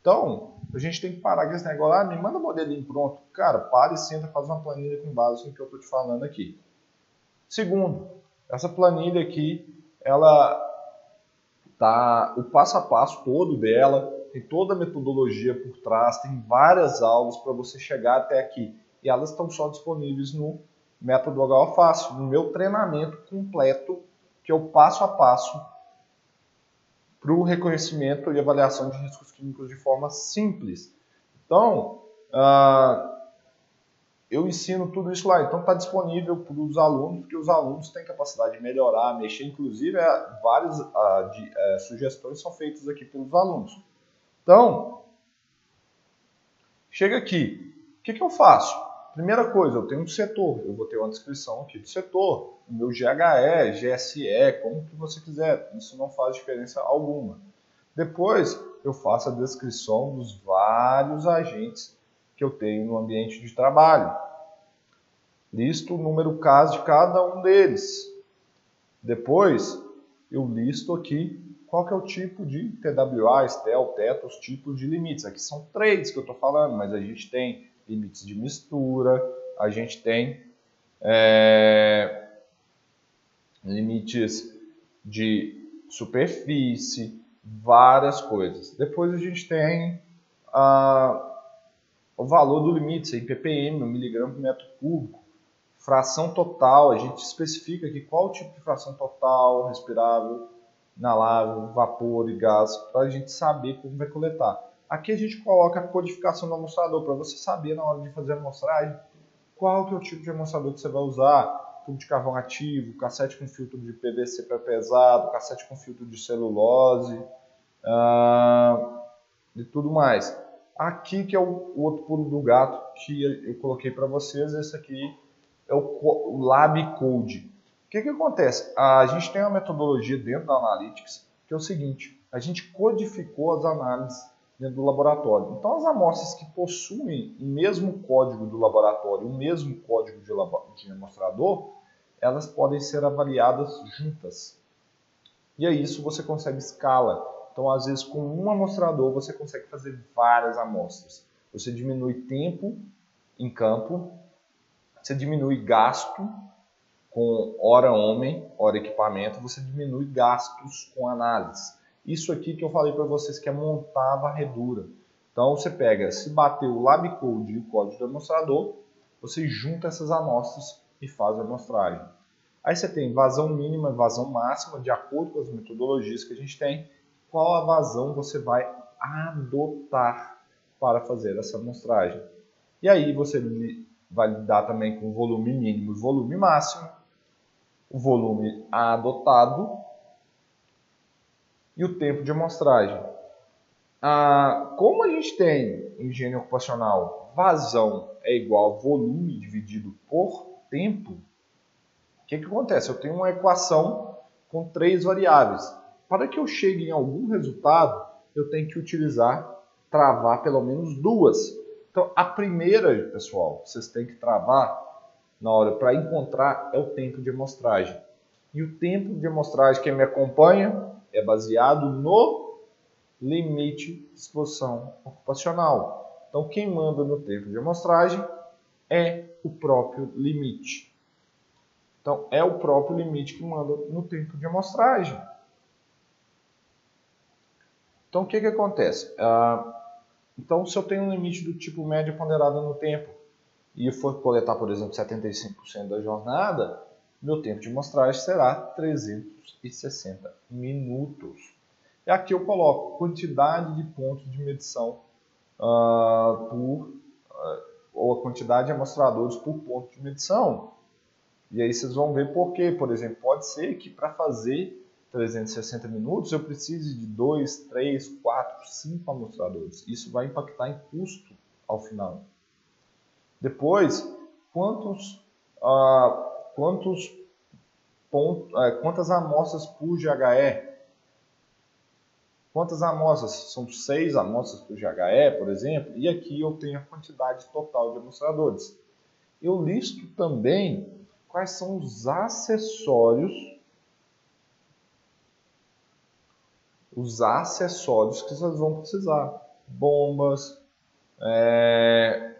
Então, A gente tem que parar com esse negócio, ah, me manda o modelinho pronto. Cara, para e senta, faz uma planilha com base no que eu estou te falando aqui. Segundo, essa planilha aqui, ela tá o passo a passo todo dela, tem toda a metodologia por trás, tem várias aulas para você chegar até aqui. E elas estão só disponíveis no Método HO Fácil, no meu treinamento completo, que é o passo a passo para o reconhecimento e avaliação de riscos químicos de forma simples. Então, uh, eu ensino tudo isso lá. Então, está disponível para os alunos, porque os alunos têm capacidade de melhorar, mexer. Inclusive, é, várias uh, de, uh, sugestões são feitas aqui pelos alunos. Então, chega aqui. O que, que eu faço? Primeira coisa, eu tenho um setor. Eu vou ter uma descrição aqui do setor. Meu GHE, GSE, como que você quiser. Isso não faz diferença alguma. Depois, eu faço a descrição dos vários agentes que eu tenho no ambiente de trabalho. Listo o número caso de cada um deles. Depois, eu listo aqui qual que é o tipo de TWA, STEL, TETA, os tipos de limites. Aqui são três que eu estou falando, mas a gente tem limites de mistura, a gente tem é, limites de superfície, várias coisas. Depois a gente tem o valor do limite, em ppm, miligrama por metro cúbico. Fração total, a gente especifica aqui qual tipo de fração total respirável, inalável, vapor e gás, para a gente saber como vai coletar. Aqui a gente coloca a codificação do amostrador, para você saber na hora de fazer a amostragem qual que é o tipo de amostrador que você vai usar, tubo de carvão ativo, cassete com filtro de PVC para pesado, cassete com filtro de celulose uh, e tudo mais. Aqui que é o, o outro pulo do gato que eu coloquei para vocês, esse aqui é o, o Lab Code que, que acontece? A gente tem uma metodologia dentro da Analytics que é o seguinte: a gente codificou as análises dentro do laboratório. Então, as amostras que possuem o mesmo código do laboratório, o mesmo código de, de amostrador, elas podem ser avaliadas juntas. E aí isso você consegue escala. Então, às vezes, com um amostrador, você consegue fazer várias amostras. Você diminui tempo em campo, você diminui gasto com hora homem, hora equipamento, você diminui gastos com análise. Isso aqui que eu falei para vocês que é montar a varredura. Então você pega, se bater o LabCode e o código do amostrador, você junta essas amostras e faz a amostragem. Aí você tem vazão mínima e vazão máxima, de acordo com as metodologias que a gente tem, qual a vazão você vai adotar para fazer essa amostragem. E aí você vai lidar também com volume mínimo e volume máximo, o volume adotado e o tempo de amostragem. Ah, como a gente tem em higiene ocupacional vazão é igual a volume dividido por tempo, o que, que acontece? Eu tenho uma equação com três variáveis. Para que eu chegue em algum resultado, eu tenho que utilizar, travar pelo menos duas. Então, a primeira, pessoal, vocês têm que travar na hora para encontrar é o tempo de amostragem. E o tempo de amostragem que me acompanha é baseado no limite de exposição ocupacional. Então, quem manda no tempo de amostragem é o próprio limite. Então, é o próprio limite que manda no tempo de amostragem. Então, o que, que acontece? Ah, então, se eu tenho um limite do tipo média ponderada no tempo, e for coletar, por exemplo, 75% da jornada, meu tempo de mostragem será 360 minutos. E aqui eu coloco quantidade de pontos de medição uh, por, uh, ou a quantidade de amostradores por ponto de medição. E aí vocês vão ver por quê. Por exemplo, pode ser que para fazer 360 minutos eu precise de 2, 3, 4, 5 amostradores. Isso vai impactar em custo ao final. Depois, quantos, ah, quantos pontos, ah, quantas amostras por GHE? Quantas amostras? São seis amostras por GHE, por exemplo, e aqui eu tenho a quantidade total de amostradores. Eu listo também quais são os acessórios os acessórios que vocês vão precisar. Bombas, é,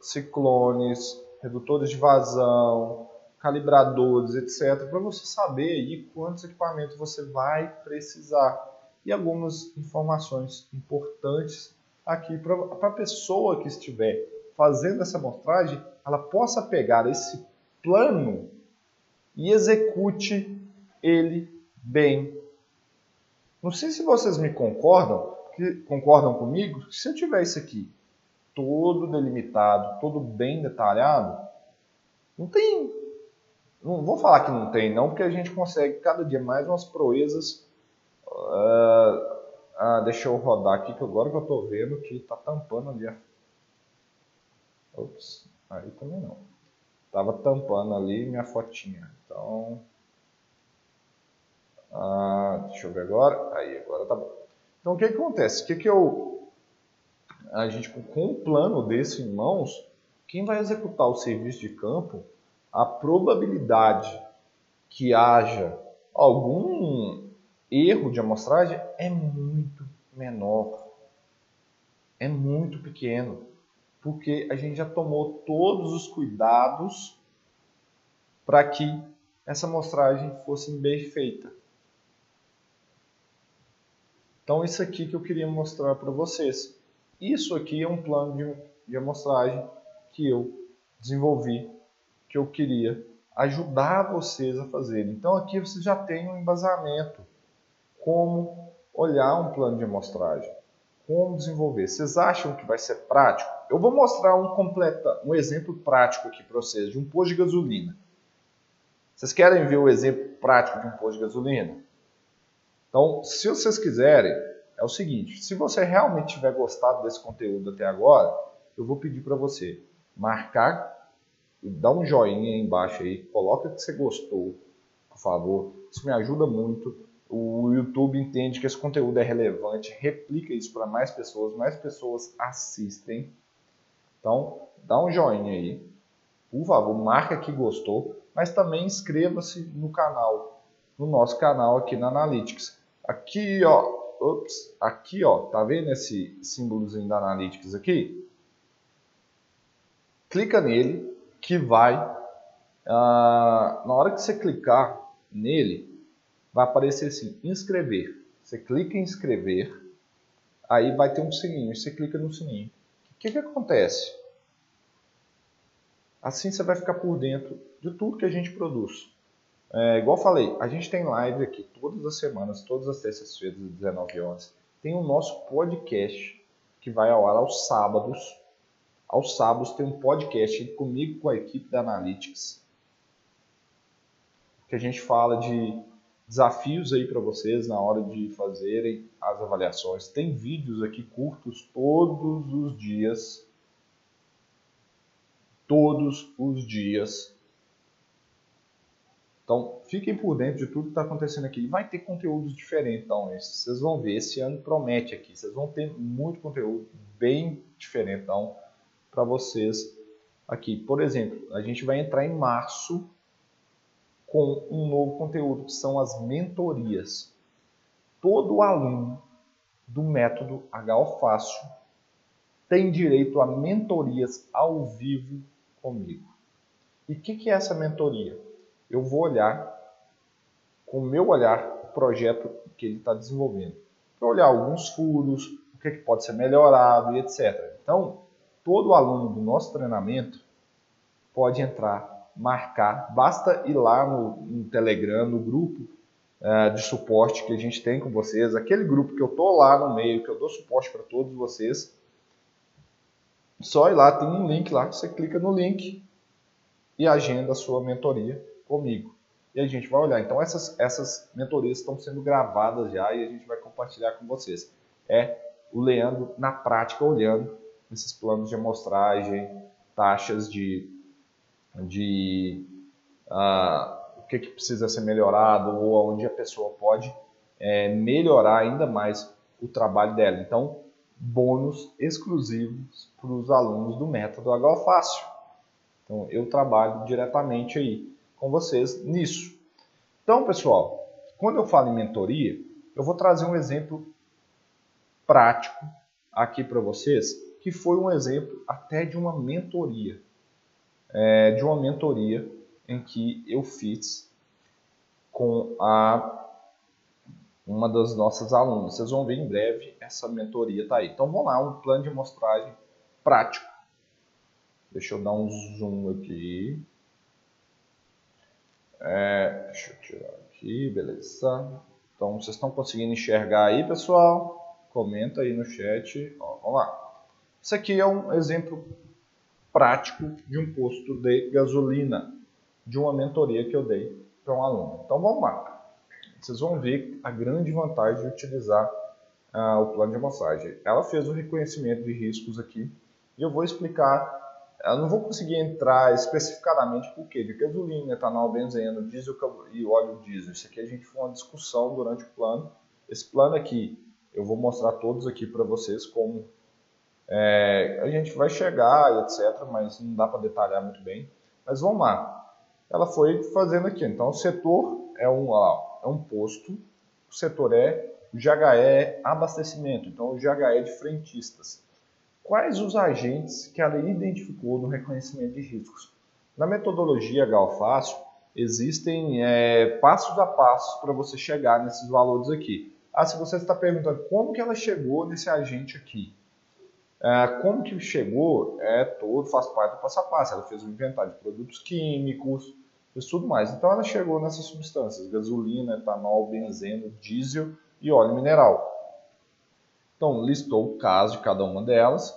ciclones, redutores de vazão, calibradores, etc, para você saber aí quantos equipamentos você vai precisar e algumas informações importantes aqui para a pessoa que estiver fazendo essa amostragem, ela possa pegar esse plano e execute ele bem. Não sei se vocês me concordam, que concordam comigo, se eu tiver isso aqui todo delimitado, todo bem detalhado, não tem não vou falar que não tem, não, porque a gente consegue cada dia mais umas proezas. Uh, ah, deixa eu rodar aqui, que agora que eu estou vendo que está tampando ali. A... Ops, aí também não. Tava tampando ali minha fotinha. Então. Ah, deixa eu ver agora. Aí, agora tá bom. Então o que, que acontece? O que, que eu. A gente, com um plano desse em mãos, quem vai executar o serviço de campo a probabilidade que haja algum erro de amostragem é muito menor. É muito pequeno. Porque a gente já tomou todos os cuidados para que essa amostragem fosse bem feita. Então, isso aqui que eu queria mostrar para vocês. Isso aqui é um plano de, de amostragem que eu desenvolvi que eu queria ajudar vocês a fazer. Então aqui você já tem um embasamento, como olhar um plano de amostragem, como desenvolver. Vocês acham que vai ser prático? Eu vou mostrar um completa, um exemplo prático aqui para vocês de um posto de gasolina. Vocês querem ver o exemplo prático de um posto de gasolina? Então, se vocês quiserem, é o seguinte: se você realmente tiver gostado desse conteúdo até agora, eu vou pedir para você marcar dá um joinha aí embaixo aí, coloca que você gostou, por favor. Isso me ajuda muito. O YouTube entende que esse conteúdo é relevante, replica isso para mais pessoas, mais pessoas assistem. Então, dá um joinha aí, por favor, marca que gostou, mas também inscreva-se no canal, no nosso canal aqui na Analytics. Aqui, ó, ups, aqui, ó, tá vendo esse símbolozinho da Analytics aqui? Clica nele, que vai, ah, na hora que você clicar nele, vai aparecer assim, inscrever. Você clica em inscrever, aí vai ter um sininho, você clica no sininho. O que, que acontece? Assim você vai ficar por dentro de tudo que a gente produz. É, igual falei, a gente tem live aqui todas as semanas, todas as terças-feiras, às 19 horas. Tem o nosso podcast, que vai ao ar aos sábados, aos sábados tem um podcast comigo com a equipe da Analytics, que a gente fala de desafios aí para vocês na hora de fazerem as avaliações. Tem vídeos aqui curtos todos os dias. Todos os dias. Então, fiquem por dentro de tudo que está acontecendo aqui. Vai ter conteúdos diferentes, então, vocês vão ver. Esse ano promete aqui. Vocês vão ter muito conteúdo bem diferente. Então, para vocês aqui. Por exemplo, a gente vai entrar em março com um novo conteúdo que são as mentorias. Todo aluno do método HO Fácil tem direito a mentorias ao vivo comigo. E o que, que é essa mentoria? Eu vou olhar, com o meu olhar, o projeto que ele está desenvolvendo. Para olhar alguns furos, o que, que pode ser melhorado e etc. Então, todo aluno do nosso treinamento pode entrar, marcar, basta ir lá no, no Telegram, no grupo uh, de suporte que a gente tem com vocês, aquele grupo que eu tô lá no meio, que eu dou suporte para todos vocês. Só ir lá, tem um link lá, você clica no link e agenda a sua mentoria comigo. E a gente vai olhar. Então essas, essas mentorias estão sendo gravadas já e a gente vai compartilhar com vocês. É o Leandro na prática olhando nesses planos de amostragem, taxas de, de uh, o que, que, precisa ser melhorado ou onde a pessoa pode é, melhorar ainda mais o trabalho dela. Então, bônus exclusivos para os alunos do método HO Fácil. Então, eu trabalho diretamente aí com vocês nisso. Então, pessoal, quando eu falo em mentoria, eu vou trazer um exemplo prático aqui para vocês, que foi um exemplo até de uma mentoria. É, de uma mentoria em que eu fiz com a uma das nossas alunas. Vocês vão ver em breve, essa mentoria tá aí. Então vamos lá, um plano de amostragem prático. Deixa eu dar um zoom aqui. É, deixa eu tirar aqui, beleza. Então vocês estão conseguindo enxergar aí, pessoal? Comenta aí no chat. Ó, vamos lá. Isso aqui é um exemplo prático de um posto de gasolina, de uma mentoria que eu dei para um aluno. Então vamos lá vocês vão ver a grande vantagem de utilizar uh, o plano de amostragem. Ela fez o reconhecimento de riscos aqui e eu vou explicar. Eu não vou conseguir entrar especificadamente por quê, de gasolina, etanol, benzeno, diesel e óleo diesel. Isso aqui a gente foi uma discussão durante o plano. Esse plano aqui, eu vou mostrar todos aqui para vocês como é, a gente vai chegar, etc. Mas não dá para detalhar muito bem. Mas vamos lá. Ela foi fazendo aqui. Então, o setor é um, ó, é um posto, o setor é, o GHE abastecimento, então o GHE de frentistas. Quais os agentes que ela identificou no reconhecimento de riscos? Na metodologia Galfácio, existem é, passos a passos para você chegar nesses valores aqui. Ah, se você está perguntando como que ela chegou nesse agente aqui, é, como que chegou, é todo, faz parte do passo a passo. Ela fez um inventário de produtos químicos, fez tudo mais. Então ela chegou nessas substâncias, gasolina, etanol, benzeno, diesel e óleo mineral. Então listou o caso de cada uma delas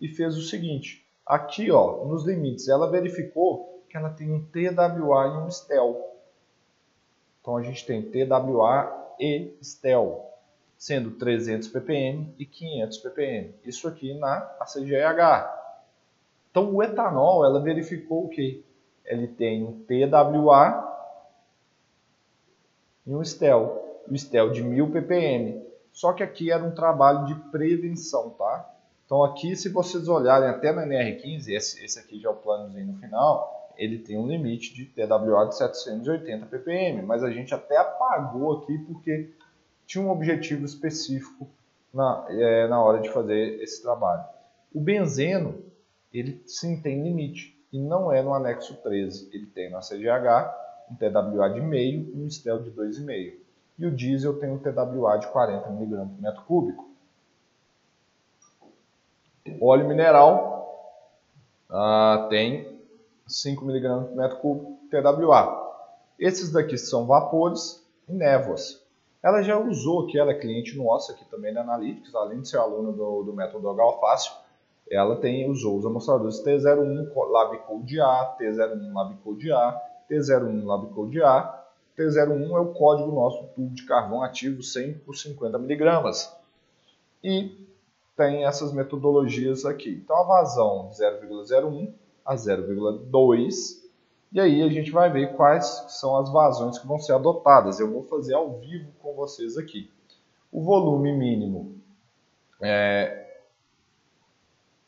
e fez o seguinte, aqui ó, nos limites, ela verificou que ela tem um TWA e um STEL. Então a gente tem TWA e STEL, sendo 300 ppm e 500 ppm. Isso aqui na ACGH. Então o etanol, ela verificou o que? ele tem um TWA e um STEL. O STEL de 1000 ppm. Só que aqui era um trabalho de prevenção, tá? Então aqui, se vocês olharem até na NR15, esse, esse aqui já é o planozinho no final, ele tem um limite de TWA de 780 ppm, mas a gente até apagou aqui porque tinha um objetivo específico na, é, na hora de fazer esse trabalho. O benzeno, ele sim tem limite e não é no anexo 13. Ele tem na CGH um TWA de meio e um STEL de 2,5. E o diesel tem um TWA de 40 mg por metro cúbico. Óleo mineral uh, tem 5 mg por metro cúbico TWA. Esses daqui são vapores e névoas. Ela já usou aqui, ela é cliente nossa aqui também da Analytics, além de ser aluna do, do método Galfácio ela tem, usou os amostradores T01 LabCode A, T01 LabCode A, T01 LabCode A. T01 é o código nosso tubo de carvão ativo 100 por 50 miligramas. E tem essas metodologias aqui. Então a vazão 0,01 a 0,2 e aí a gente vai ver quais são as vazões que vão ser adotadas. Eu vou fazer ao vivo com vocês aqui. O volume mínimo é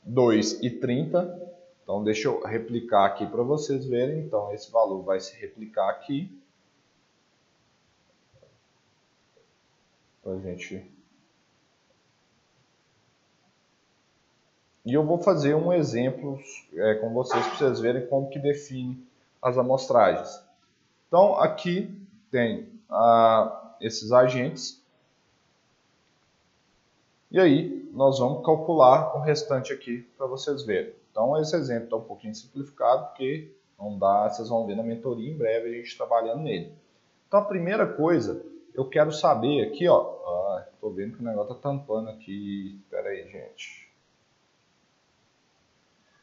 2,30. Então, deixa eu replicar aqui para vocês verem. Então, esse valor vai se replicar aqui. Para gente... E eu vou fazer um exemplo é, com vocês para vocês verem como que define as amostragens. Então, aqui tem ah, esses agentes. E aí, nós vamos calcular o restante aqui para vocês verem. Então esse exemplo está um pouquinho simplificado, porque não dá, vocês vão ver na mentoria em breve a gente trabalhando nele. Então a primeira coisa, eu quero saber aqui, ó, ah, tô vendo que o negócio tá tampando aqui, espera aí gente.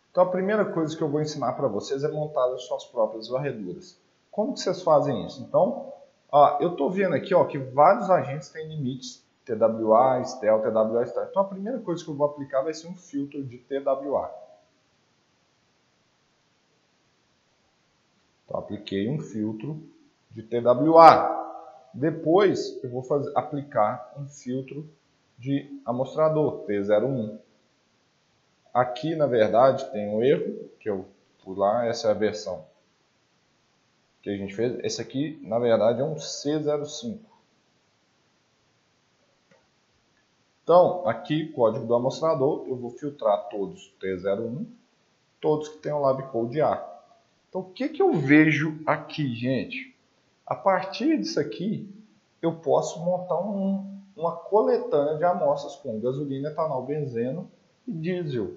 Então a primeira coisa que eu vou ensinar para vocês é montar as suas próprias varreduras. Como que vocês fazem isso? Então, ó, eu tô vendo aqui ó, que vários agentes têm limites TWA, STEL, TWA, STEL. Então a primeira coisa que eu vou aplicar vai ser um filtro de TWA. Então apliquei um filtro de TWA. Depois eu vou fazer, aplicar um filtro de amostrador, T01. Aqui, na verdade, tem um erro, que eu fui lá, essa é a versão que a gente fez. Esse aqui, na verdade, é um C05. Então, aqui, código do amostrador, eu vou filtrar todos T01, todos que tenham LabCode A. Então, o que, que eu vejo aqui, gente? A partir disso aqui, eu posso montar um, uma coletânea de amostras com gasolina, etanol, benzeno e diesel.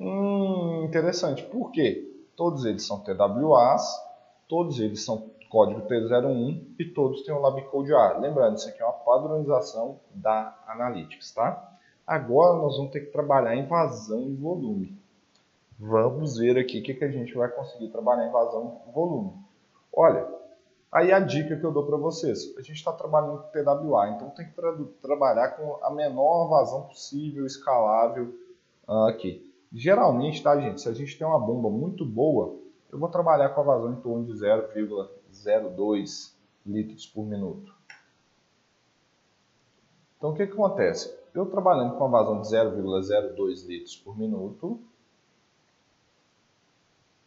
Hum, interessante. Por quê? Todos eles são TWAs, todos eles são código T01 e todos têm o LabCode A. Lembrando, isso aqui é uma padronização da Analytics, tá? Agora nós vamos ter que trabalhar em vazão e volume. Vamos ver aqui o que, que a gente vai conseguir trabalhar em vazão e volume. Olha, aí a dica que eu dou para vocês. A gente está trabalhando com TWA, então tem que tra trabalhar com a menor vazão possível, escalável uh, aqui. Geralmente, tá, gente, se a gente tem uma bomba muito boa, eu vou trabalhar com a vazão em torno de 0,02 litros por minuto. Então, o que, que acontece? Eu trabalhando com a vazão de 0,02 litros por minuto,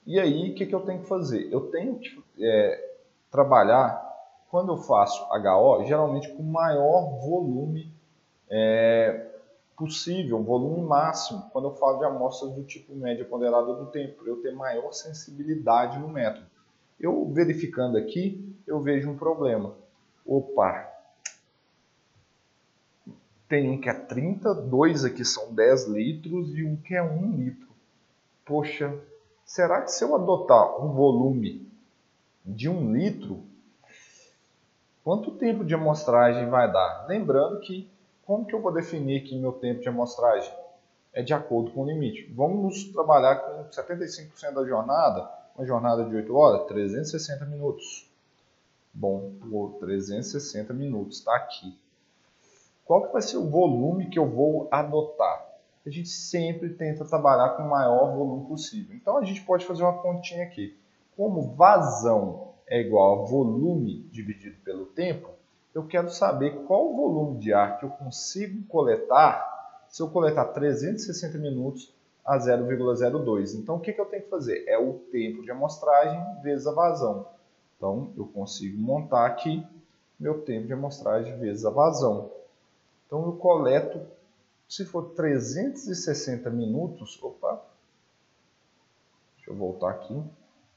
e aí, o que, que eu tenho que fazer? Eu tenho que é, trabalhar, quando eu faço HO, geralmente com maior volume é, possível, um volume máximo, quando eu falo de amostras do tipo média ponderada do tempo, eu ter maior sensibilidade no método. Eu verificando aqui, eu vejo um problema. Opa! Tem um que é 30, dois aqui são 10 litros e um que é 1 litro. Poxa, será que se eu adotar um volume de 1 litro, quanto tempo de amostragem vai dar? Lembrando que como que eu vou definir aqui meu tempo de amostragem? É de acordo com o limite. Vamos trabalhar com 75% da jornada, uma jornada de 8 horas, 360 minutos. Bom, por 360 minutos, está aqui. Qual que vai ser o volume que eu vou adotar? A gente sempre tenta trabalhar com o maior volume possível. Então a gente pode fazer uma continha aqui. Como vazão é igual a volume dividido pelo tempo, eu quero saber qual o volume de ar que eu consigo coletar se eu coletar 360 minutos a 0,02. Então, o que, que eu tenho que fazer? É o tempo de amostragem vezes a vazão. Então, eu consigo montar aqui meu tempo de amostragem vezes a vazão. Então, eu coleto, se for 360 minutos, opa, deixa eu voltar aqui,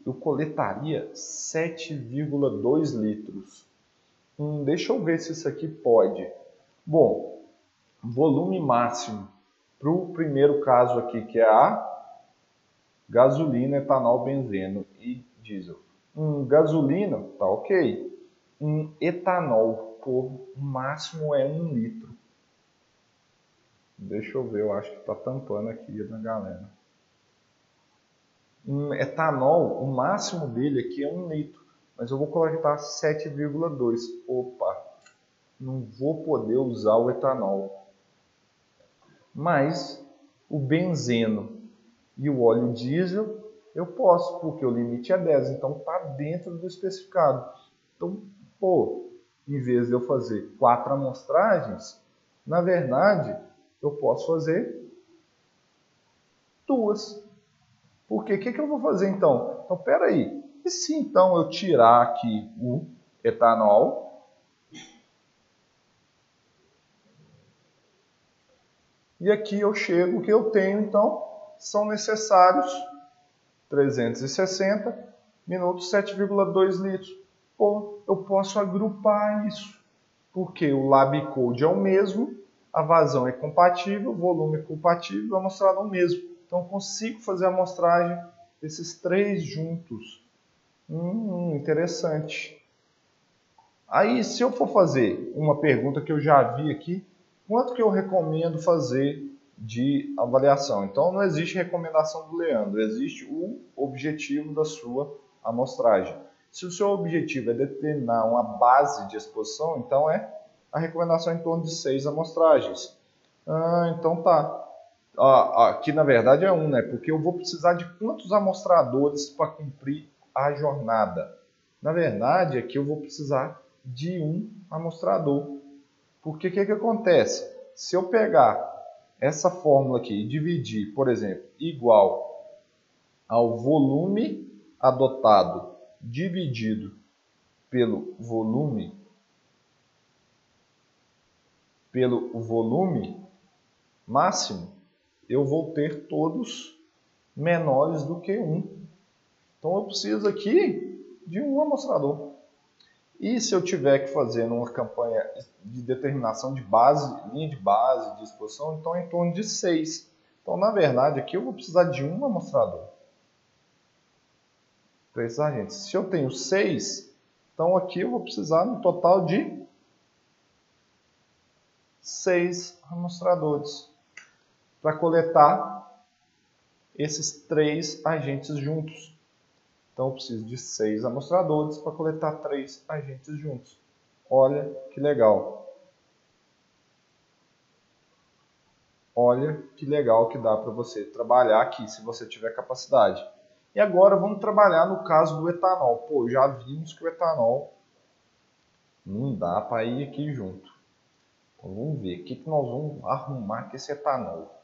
eu coletaria 7,2 litros. Hum, deixa eu ver se isso aqui pode. Bom, volume máximo para o primeiro caso aqui, que é a gasolina, etanol, benzeno e diesel. Um gasolina, tá ok. Um etanol, por máximo é um litro. Deixa eu ver, eu acho que está tampando aqui na galera. Um etanol, o máximo dele aqui é um litro mas eu vou coletar 7,2. Opa, não vou poder usar o etanol. Mas o benzeno e o óleo diesel eu posso, porque o limite é 10, então está dentro do especificado. Então, pô, em vez de eu fazer quatro amostragens, na verdade, eu posso fazer duas. Porque o que, que eu vou fazer então? Então, peraí, e se então eu tirar aqui o etanol, e aqui eu chego, que eu tenho então são necessários 360 minutos 7,2 litros. Ou eu posso agrupar isso, porque o lab code é o mesmo, a vazão é compatível, o volume é compatível, a amostragem é o mesmo. Então consigo fazer a amostragem desses três juntos. Hum, interessante. Aí, se eu for fazer uma pergunta que eu já vi aqui, quanto que eu recomendo fazer de avaliação? Então, não existe recomendação do Leandro, existe o objetivo da sua amostragem. Se o seu objetivo é determinar uma base de exposição, então é a recomendação em torno de seis amostragens. Ah, então tá. Ah, aqui na verdade é um, né? Porque eu vou precisar de quantos amostradores para cumprir a jornada. Na verdade, aqui eu vou precisar de um amostrador. Porque o que, que acontece? Se eu pegar essa fórmula aqui e dividir, por exemplo, igual ao volume adotado dividido pelo volume pelo volume máximo, eu vou ter todos menores do que 1. Então eu preciso aqui de um amostrador. E se eu tiver que fazer uma campanha de determinação de base, linha de base, de exposição, então é em torno de 6. Então, na verdade, aqui eu vou precisar de um amostrador. Três agentes. Se eu tenho 6, então aqui eu vou precisar no total de 6 amostradores para coletar esses três agentes juntos. Então eu preciso de seis amostradores para coletar três agentes juntos. Olha que legal. Olha que legal que dá para você trabalhar aqui, se você tiver capacidade. E agora vamos trabalhar no caso do etanol. Pô, já vimos que o etanol não dá para ir aqui junto. Então vamos ver o que, que nós vamos arrumar com esse etanol.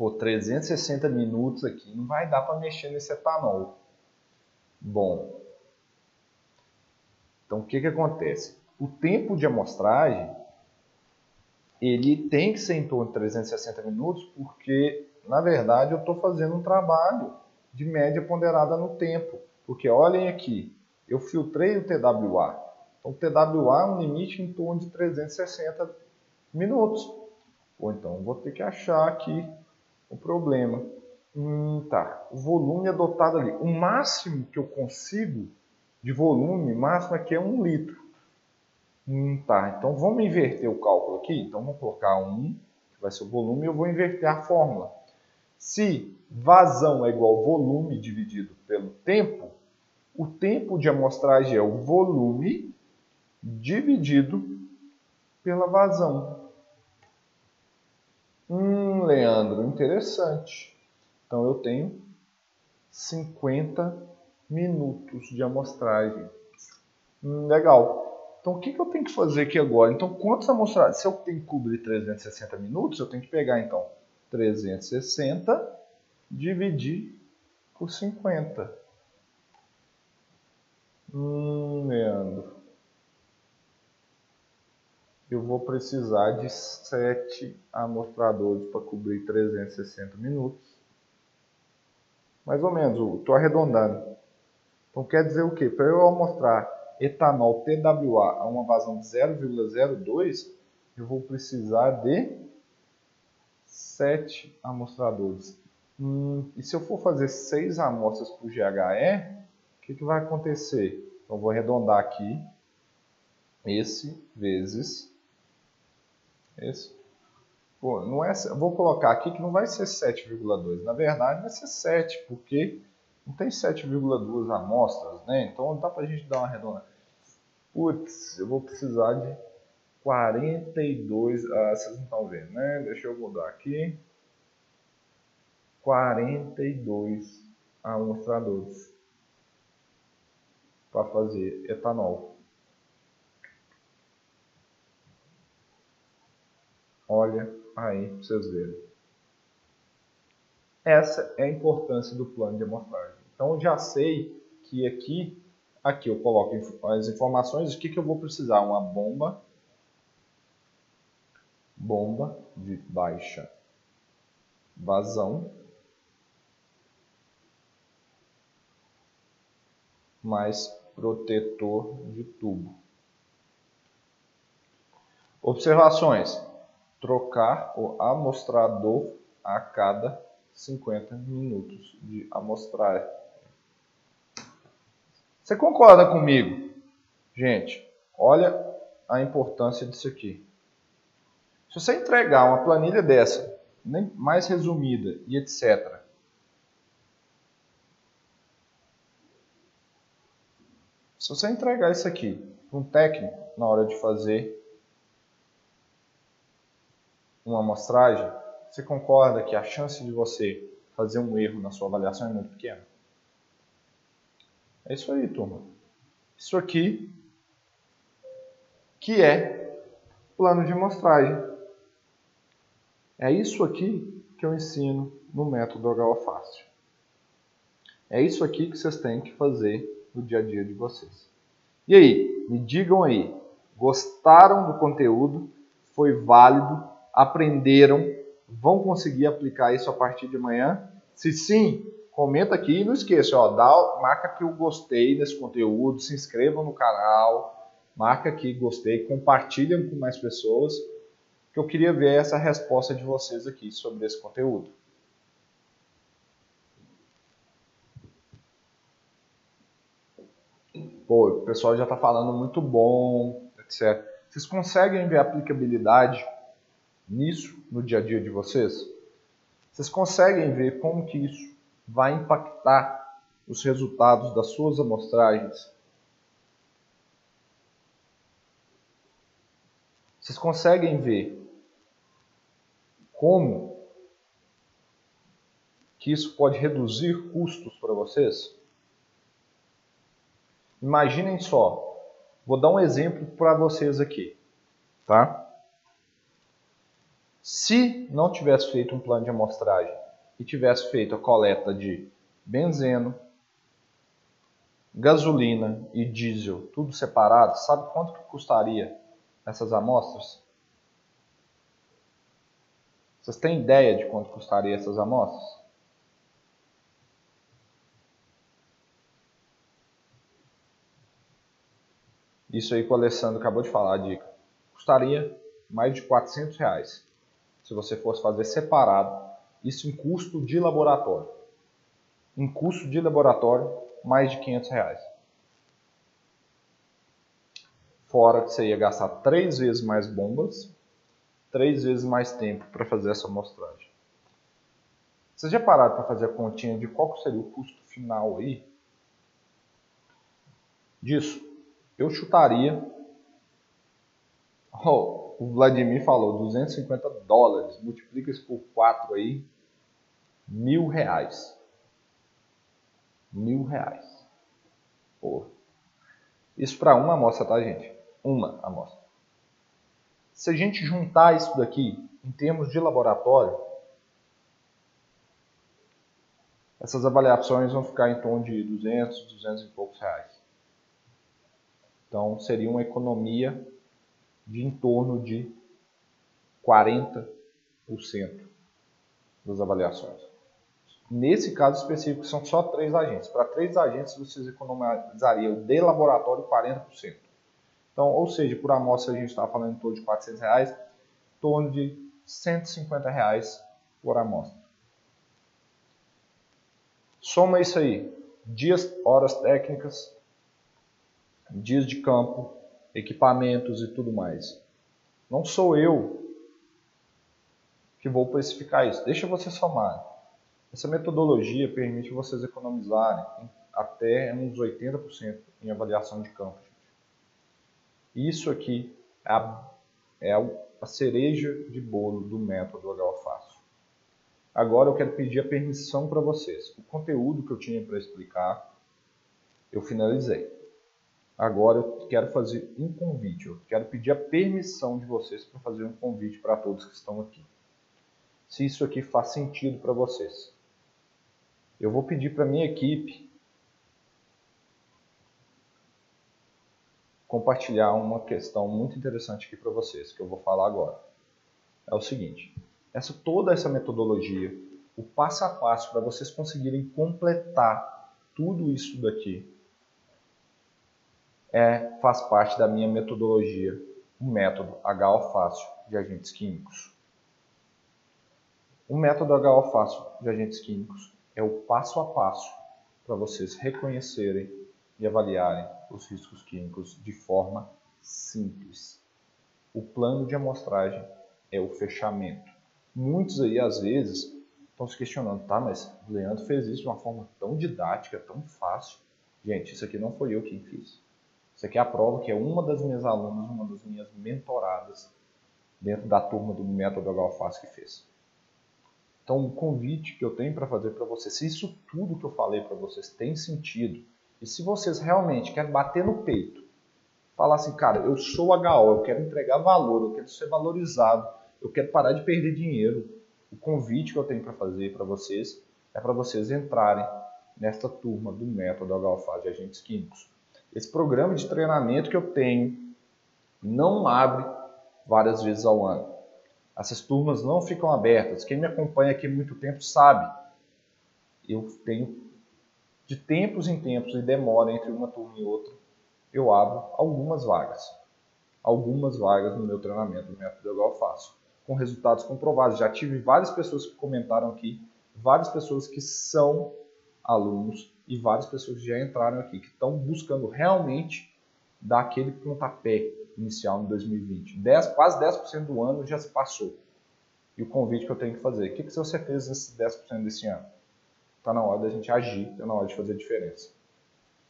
Pô, 360 minutos aqui, não vai dar para mexer nesse etanol. Bom, então o que, que acontece? O tempo de amostragem ele tem que ser em torno de 360 minutos, porque na verdade eu estou fazendo um trabalho de média ponderada no tempo. Porque olhem aqui, eu filtrei o TWA. Então o TWA é um limite em torno de 360 minutos. Ou então vou ter que achar aqui o problema. Hum, tá. O volume adotado ali. O máximo que eu consigo de volume máximo aqui é um litro. Hum, tá. Então vamos inverter o cálculo aqui. Então vamos colocar 1, que vai ser o volume, e eu vou inverter a fórmula. Se vazão é igual volume dividido pelo tempo, o tempo de amostragem é o volume dividido pela vazão. Hum, Leandro, interessante. Então eu tenho 50 minutos de amostragem. Hum, legal. Então o que, que eu tenho que fazer aqui agora? Então quantas amostragens? Se eu tenho que cobrir 360 minutos, eu tenho que pegar então 360 dividir por 50. Hum, Leandro. Eu vou precisar de 7 amostradores para cobrir 360 minutos mais ou menos, estou arredondando. Então quer dizer o quê? Para eu mostrar etanol TWA a uma vazão de 0,02, eu vou precisar de 7 amostradores. Hum, e se eu for fazer 6 amostras para o GHE, o que, que vai acontecer? Então vou arredondar aqui, esse vezes esse Pô, não é, vou colocar aqui que não vai ser 7,2. Na verdade, vai ser 7, porque não tem 7,2 amostras, né? Então dá pra gente dar uma redonda. Putz, eu vou precisar de 42. Ah, vocês não estão vendo, né? Deixa eu mudar aqui. 42 amostradores para fazer etanol. Olha aí para vocês verem. Essa é a importância do plano de amostragem. Então eu já sei que aqui, aqui eu coloco as informações, o que, que eu vou precisar? Uma bomba, bomba de baixa vazão, mais protetor de tubo. Observações trocar o amostrador a cada 50 minutos de amostragem. Você concorda comigo? Gente, olha a importância disso aqui. Se você entregar uma planilha dessa, mais resumida e etc., se você entregar isso aqui para um técnico na hora de fazer uma amostragem, você concorda que a chance de você fazer um erro na sua avaliação é muito pequena? É isso aí, turma. Isso aqui que é plano de amostragem. É isso aqui que eu ensino no método HO Fácil. É isso aqui que vocês têm que fazer no dia a dia de vocês. E aí, me digam aí, gostaram do conteúdo? foi válido, aprenderam, vão conseguir aplicar isso a partir de amanhã? Se sim, comenta aqui e não esqueça, ó, dá, marca que eu gostei desse conteúdo, se inscreva no canal, marca que gostei, compartilha com mais pessoas, que eu queria ver essa resposta de vocês aqui sobre esse conteúdo. Pô, o pessoal já está falando muito bom, etc. Vocês conseguem ver aplicabilidade nisso no dia a dia de vocês? Vocês conseguem ver como que isso vai impactar os resultados das suas amostragens? Vocês conseguem ver como que isso pode reduzir custos para vocês? Imaginem só, vou dar um exemplo para vocês aqui, tá? Se não tivesse feito um plano de amostragem e tivesse feito a coleta de benzeno, gasolina e diesel, tudo separado, sabe quanto que custaria essas amostras? Vocês têm ideia de quanto custaria essas amostras? Isso aí que o Alessandro acabou de falar, a dica. Custaria mais de 400 reais se você fosse fazer separado, isso em custo de laboratório. Em custo de laboratório, mais de 500 reais. Fora que você ia gastar três vezes mais bombas, três vezes mais tempo para fazer essa amostragem. Vocês já pararam para fazer a continha de qual seria o custo final aí? Disso, eu chutaria. [laughs] Oh, o Vladimir falou 250 dólares. Multiplica isso por 4 aí. Mil reais. Mil reais. Pô. Isso para uma amostra, tá, gente? Uma amostra. Se a gente juntar isso daqui em termos de laboratório, essas avaliações vão ficar em torno de 200, 200 e poucos reais. Então, seria uma economia de em torno de 40% das avaliações. Nesse caso específico, são só três agentes. Para três agentes, vocês economizariam de laboratório 40%. Então, ou seja, por amostra a gente está falando em torno de 400 reais, em torno de 150 reais por amostra. Soma isso aí, dias, horas técnicas, dias de campo, equipamentos e tudo mais. Não sou eu que vou precificar isso. Deixa você somar. Essa metodologia permite vocês economizarem até uns 80% em avaliação de campo. Isso aqui é a, é a cereja de bolo do método HO. Agora eu quero pedir a permissão para vocês. O conteúdo que eu tinha para explicar, eu finalizei. Agora eu quero fazer um convite, eu quero pedir a permissão de vocês para fazer um convite para todos que estão aqui. Se isso aqui faz sentido para vocês. Eu vou pedir para minha equipe compartilhar uma questão muito interessante aqui para vocês, que eu vou falar agora. É o seguinte, essa toda essa metodologia, o passo a passo para vocês conseguirem completar tudo isso daqui é, faz parte da minha metodologia, o método HO Fácil de agentes químicos. O método HO Fácil de agentes químicos é o passo a passo para vocês reconhecerem e avaliarem os riscos químicos de forma simples. O plano de amostragem é o fechamento. Muitos aí, às vezes, estão se questionando, tá, mas o Leandro fez isso de uma forma tão didática, tão fácil. Gente, isso aqui não foi eu quem fiz. Isso aqui é a prova que é uma das minhas alunas, uma das minhas mentoradas dentro da turma do Método HOFAS que fez. Então, o convite que eu tenho para fazer para vocês, se isso tudo que eu falei para vocês tem sentido, e se vocês realmente querem bater no peito, falar assim, cara, eu sou HO, eu quero entregar valor, eu quero ser valorizado, eu quero parar de perder dinheiro, o convite que eu tenho para fazer para vocês é para vocês entrarem nesta turma do método HOFAS de agentes químicos. Esse programa de treinamento que eu tenho não abre várias vezes ao ano. Essas turmas não ficam abertas. Quem me acompanha aqui há muito tempo sabe. Eu tenho de tempos em tempos e demora entre uma turma e outra, eu abro algumas vagas. Algumas vagas no meu treinamento, no método igual eu faço, com resultados comprovados. Já tive várias pessoas que comentaram aqui, várias pessoas que são alunos e várias pessoas que já entraram aqui, que estão buscando realmente dar aquele pontapé inicial em 2020. 10, quase 10% do ano já se passou. E o convite que eu tenho que fazer, o que, que você fez nesses 10% desse ano? Está na hora da gente agir, está na hora de fazer diferença.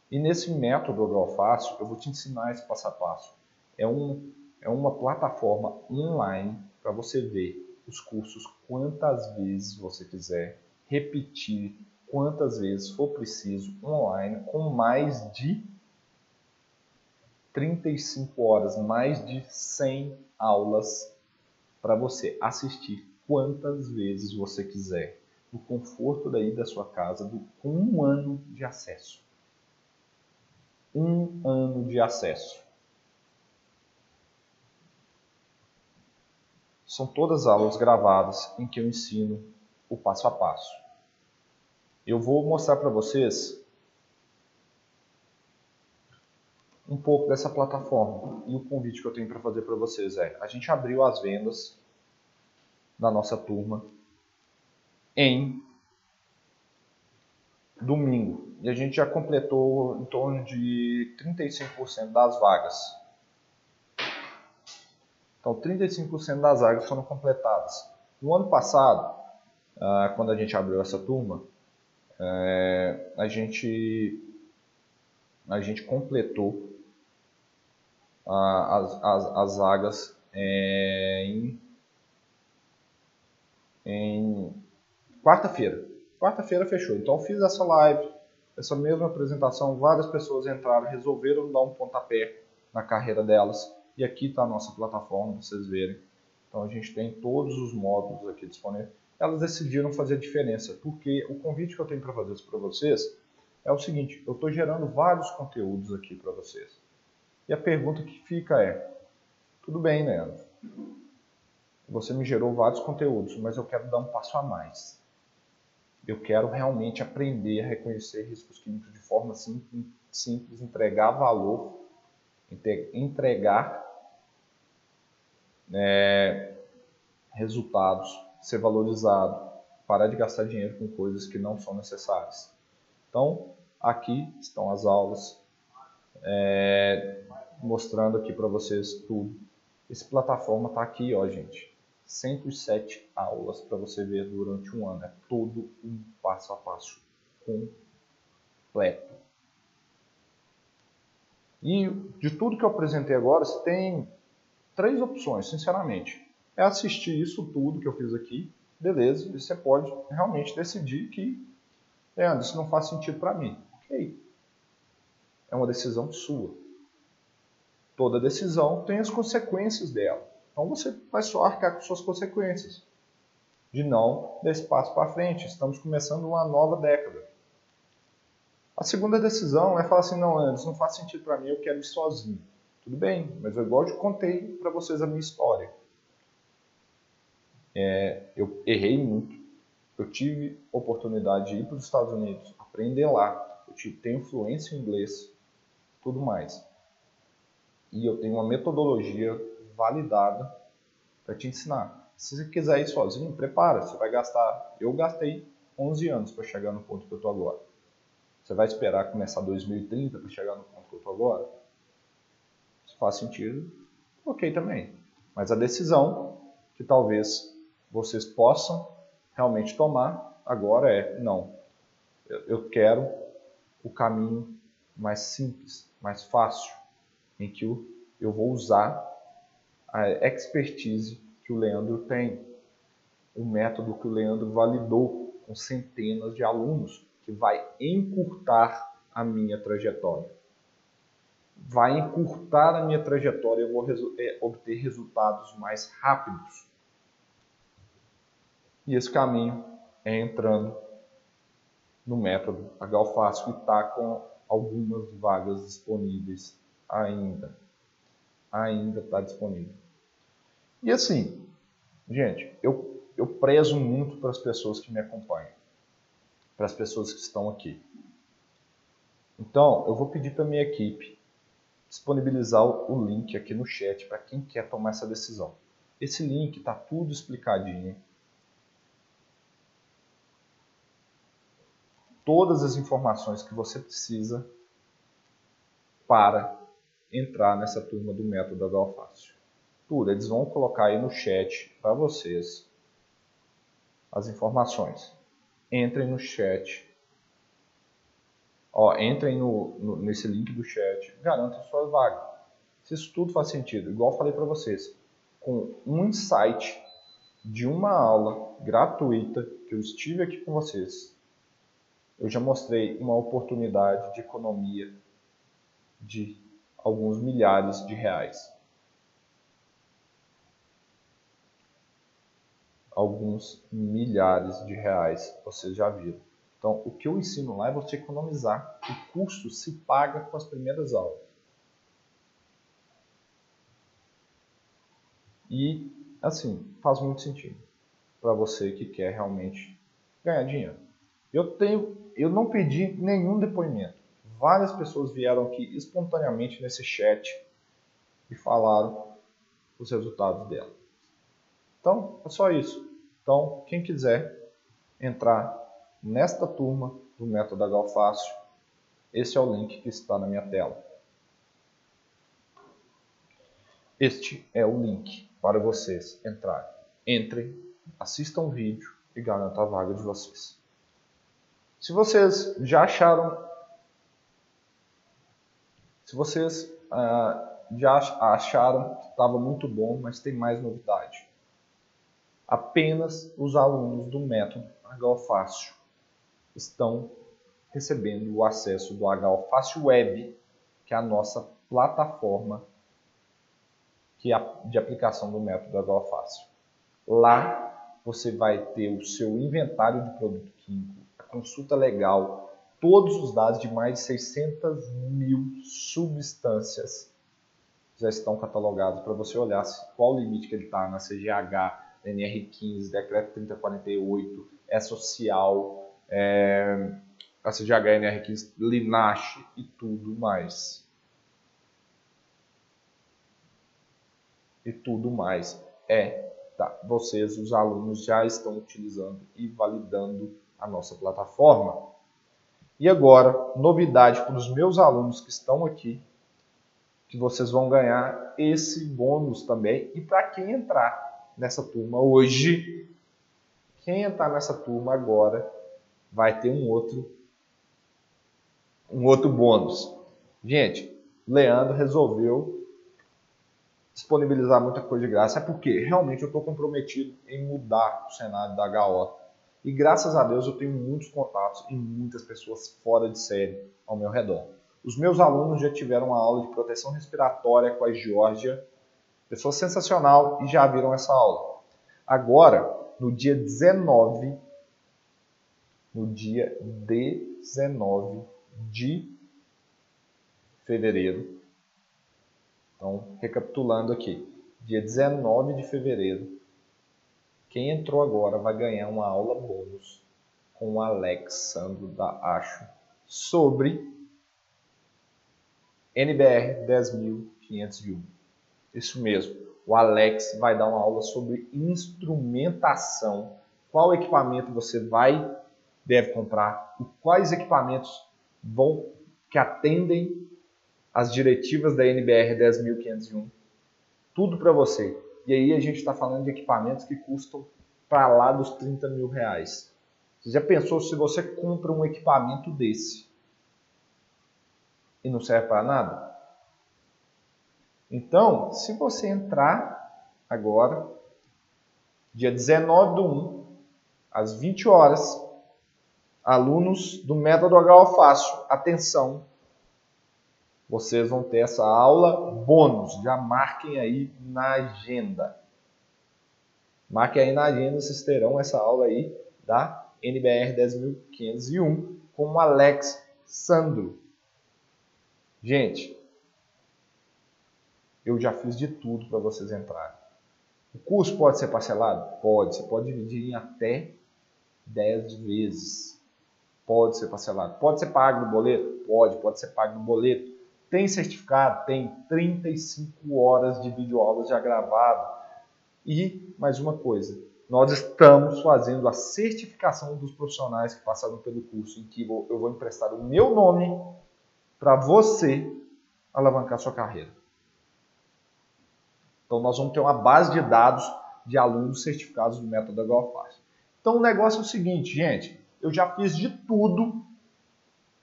E nesse método do Fácil, eu vou te ensinar esse passo a passo. É, um, é uma plataforma online para você ver os cursos quantas vezes você quiser, repetir quantas vezes for preciso online, com mais de 35 horas, mais de 100 aulas para você assistir quantas vezes você quiser no conforto daí da sua casa, do, com um ano de acesso. Um ano de acesso. São todas aulas gravadas em que eu ensino o passo a passo. Eu vou mostrar para vocês um pouco dessa plataforma. E o convite que eu tenho para fazer para vocês é: a gente abriu as vendas da nossa turma em domingo. E a gente já completou em torno de 35% das vagas. Então, 35% das vagas foram completadas. No ano passado, ah, quando a gente abriu essa turma, eh, a gente a gente completou ah, as, as, as vagas eh, em, em Quarta-feira. Quarta-feira fechou. Então fiz essa live, essa mesma apresentação, várias pessoas entraram, resolveram dar um pontapé na carreira delas. E aqui está a nossa plataforma, para vocês verem. Então a gente tem todos os módulos aqui disponíveis. Elas decidiram fazer a diferença, porque o convite que eu tenho para fazer para vocês é o seguinte, eu estou gerando vários conteúdos aqui para vocês. E a pergunta que fica é, tudo bem, Leandro, você me gerou vários conteúdos, mas eu quero dar um passo a mais. Eu quero realmente aprender a reconhecer riscos químicos de forma simples, simples entregar valor, entregar é, resultados, ser valorizado, parar de gastar dinheiro com coisas que não são necessárias. Então, aqui estão as aulas, é, mostrando aqui para vocês tudo. Essa plataforma está aqui, ó, gente. 107 aulas para você ver durante um ano. É todo um passo a passo completo. E de tudo que eu apresentei agora, você tem três opções, sinceramente. É assistir isso tudo que eu fiz aqui, beleza, e você pode realmente decidir que, Leandro, isso não faz sentido para mim. Ok. É uma decisão sua. Toda decisão tem as consequências dela. Então você vai só arcar com suas consequências de não dar espaço para frente. Estamos começando uma nova década. A segunda decisão é falar assim, não, Anderson, não faz sentido para mim, eu quero ir sozinho. Tudo bem, mas eu igual eu contei para vocês a minha história. É, eu errei muito. Eu tive oportunidade de ir para os Estados Unidos, aprender lá. Eu tenho fluência em inglês, tudo mais. E eu tenho uma metodologia validada para te ensinar. Se você quiser ir sozinho, prepara. Você vai gastar. Eu gastei 11 anos para chegar no ponto que eu estou agora. Você vai esperar começar 2030 para chegar no ponto que eu estou agora? Se faz sentido, ok também. Mas a decisão que talvez vocês possam realmente tomar agora é: não, eu quero o caminho mais simples, mais fácil, em que eu vou usar a expertise que o Leandro tem, o método que o Leandro validou com centenas de alunos, que vai encurtar a minha trajetória. Vai encurtar a minha trajetória, eu vou resu é, obter resultados mais rápidos. E esse caminho é entrando no método Galfácio, que está com algumas vagas disponíveis ainda. Ainda está disponível. E assim, gente, eu, eu prezo muito para as pessoas que me acompanham, para as pessoas que estão aqui. Então, eu vou pedir para minha equipe disponibilizar o link aqui no chat para quem quer tomar essa decisão. Esse link está tudo explicadinho. Todas as informações que você precisa para entrar nessa turma do método Galfácio. Tudo, eles vão colocar aí no chat para vocês as informações. Entrem no chat Ó, entrem no, no, nesse link do chat, garantam sua vaga. Se isso tudo faz sentido, igual falei para vocês, com um insight de uma aula gratuita que eu estive aqui com vocês, eu já mostrei uma oportunidade de economia de alguns milhares de reais. Alguns milhares de reais, vocês já viram. Então, o que eu ensino lá é você economizar. O custo se paga com as primeiras aulas. E, assim, faz muito sentido para você que quer realmente ganhar dinheiro. Eu, tenho, eu não pedi nenhum depoimento. Várias pessoas vieram aqui espontaneamente nesse chat e falaram os resultados dela. Então, é só isso. Então, quem quiser entrar nesta turma do método Galfácio. Esse é o link que está na minha tela. Este é o link para vocês entrarem. Entrem, assistam o vídeo e garantam a vaga de vocês. Se vocês já acharam, se vocês ah, já acharam que estava muito bom, mas tem mais novidade. Apenas os alunos do método Galfácio estão recebendo o acesso do HO Fácil Web, que é a nossa plataforma de aplicação do método HO Fácil. Lá você vai ter o seu inventário de produto químico, consulta legal, todos os dados de mais de 600 mil substâncias já estão catalogados para você olhar qual o limite que ele está na CGH, NR15, Decreto 3048, é social, é, a CGHNR15, Linache e tudo mais. E tudo mais. É, tá, vocês, os alunos, já estão utilizando e validando a nossa plataforma. E agora, novidade para os meus alunos que estão aqui, que vocês vão ganhar esse bônus também. E para quem entrar nessa turma hoje, quem entrar nessa turma agora, vai ter um outro um outro bônus. Gente, Leandro resolveu disponibilizar muita coisa de graça, é porque realmente eu estou comprometido em mudar o cenário da HO. E graças a Deus eu tenho muitos contatos e muitas pessoas fora de série ao meu redor. Os meus alunos já tiveram uma aula de proteção respiratória com a Georgia, pessoa sensacional, e já viram essa aula. Agora, no dia 19 no dia 19 de fevereiro. Então, recapitulando aqui, dia 19 de fevereiro, quem entrou agora vai ganhar uma aula bônus com o Alexandro da Acho sobre NBR 10501. Isso mesmo. O Alex vai dar uma aula sobre instrumentação. Qual equipamento você vai deve comprar, quais equipamentos vão que atendem as diretivas da NBR 10501, tudo para você. E aí a gente está falando de equipamentos que custam para lá dos 30 mil reais. Você já pensou se você compra um equipamento desse e não serve para nada? Então, se você entrar agora, dia 19 do 1, às 20 horas, Alunos do método HO Fácil, atenção, vocês vão ter essa aula bônus. Já marquem aí na agenda. Marquem aí na agenda, vocês terão essa aula aí da NBR 10501 com o Alex Sandro. Gente, eu já fiz de tudo para vocês entrarem. O curso pode ser parcelado? Pode. Você pode dividir em até 10 vezes. Pode ser parcelado. Pode ser pago no boleto? Pode. Pode ser pago no boleto. Tem certificado? Tem 35 horas de videoaulas já gravado. E mais uma coisa, nós estamos fazendo a certificação dos profissionais que passaram pelo curso, em que eu vou emprestar o meu nome para você alavancar sua carreira. Então nós vamos ter uma base de dados de alunos certificados do método HOFAS. Então o negócio é o seguinte, gente, eu já fiz de tudo,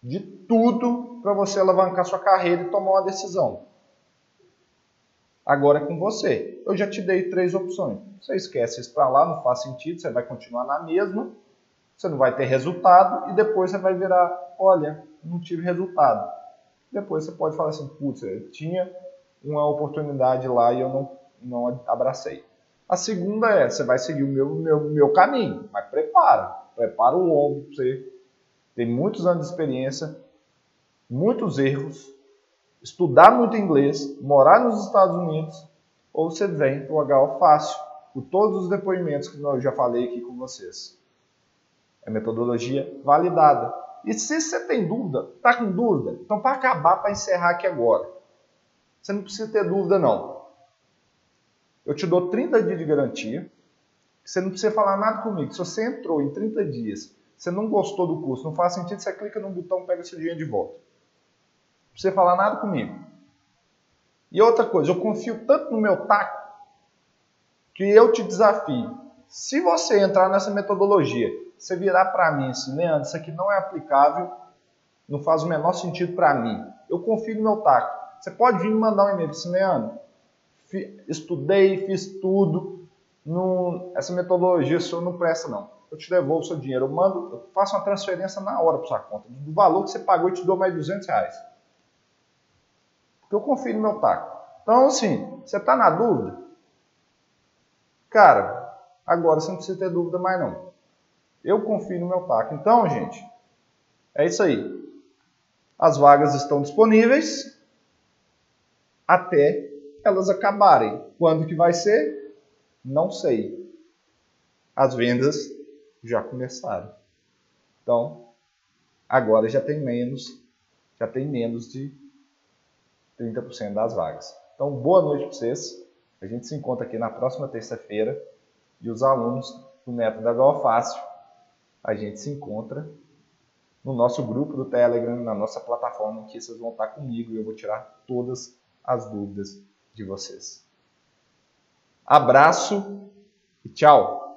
de tudo para você alavancar sua carreira e tomar uma decisão. Agora é com você. Eu já te dei três opções. Você esquece isso para lá, não faz sentido, você vai continuar na mesma, você não vai ter resultado e depois você vai virar, olha, não tive resultado. Depois você pode falar assim, putz, eu tinha uma oportunidade lá e eu não não abracei. A segunda é, você vai seguir o meu, meu, meu caminho, mas prepara. Prepara o para você. Tem muitos anos de experiência, muitos erros, estudar muito inglês, morar nos Estados Unidos, ou você vem para o HO Fácil, por todos os depoimentos que eu já falei aqui com vocês. É metodologia validada. E se você tem dúvida, tá com dúvida, então para acabar, para encerrar aqui agora, você não precisa ter dúvida não. Eu te dou 30 dias de garantia. Você não precisa falar nada comigo. Se você entrou em 30 dias, você não gostou do curso, não faz sentido, você clica no botão, pega seu dinheiro de volta. Precisa falar nada comigo. E outra coisa, eu confio tanto no meu taco que eu te desafio. Se você entrar nessa metodologia, você virar para mim assim, Leandro, isso aqui não é aplicável, não faz o menor sentido para mim. Eu confio no meu taco. Você pode vir me mandar um e-mail assim, Leandro, estudei, fiz tudo. Não, essa metodologia senhor não presta, não. Eu te devolvo o seu dinheiro. Eu mando, eu faço uma transferência na hora para sua conta. Do valor que você pagou, eu te dou mais 200 reais. Porque eu confio no meu taco. Então, assim, você está na dúvida? Cara, agora você não precisa ter dúvida mais não. Eu confio no meu taco. Então, gente, é isso aí. As vagas estão disponíveis até elas acabarem. Quando que vai ser? Não sei. As vendas já começaram. Então, agora já tem menos, já tem menos de 30% das vagas. Então, boa noite para vocês. A gente se encontra aqui na próxima terça-feira e os alunos do método HO Fácil, a gente se encontra no nosso grupo do Telegram, na nossa plataforma, que vocês vão estar comigo e eu vou tirar todas as dúvidas de vocês. Abraço e tchau!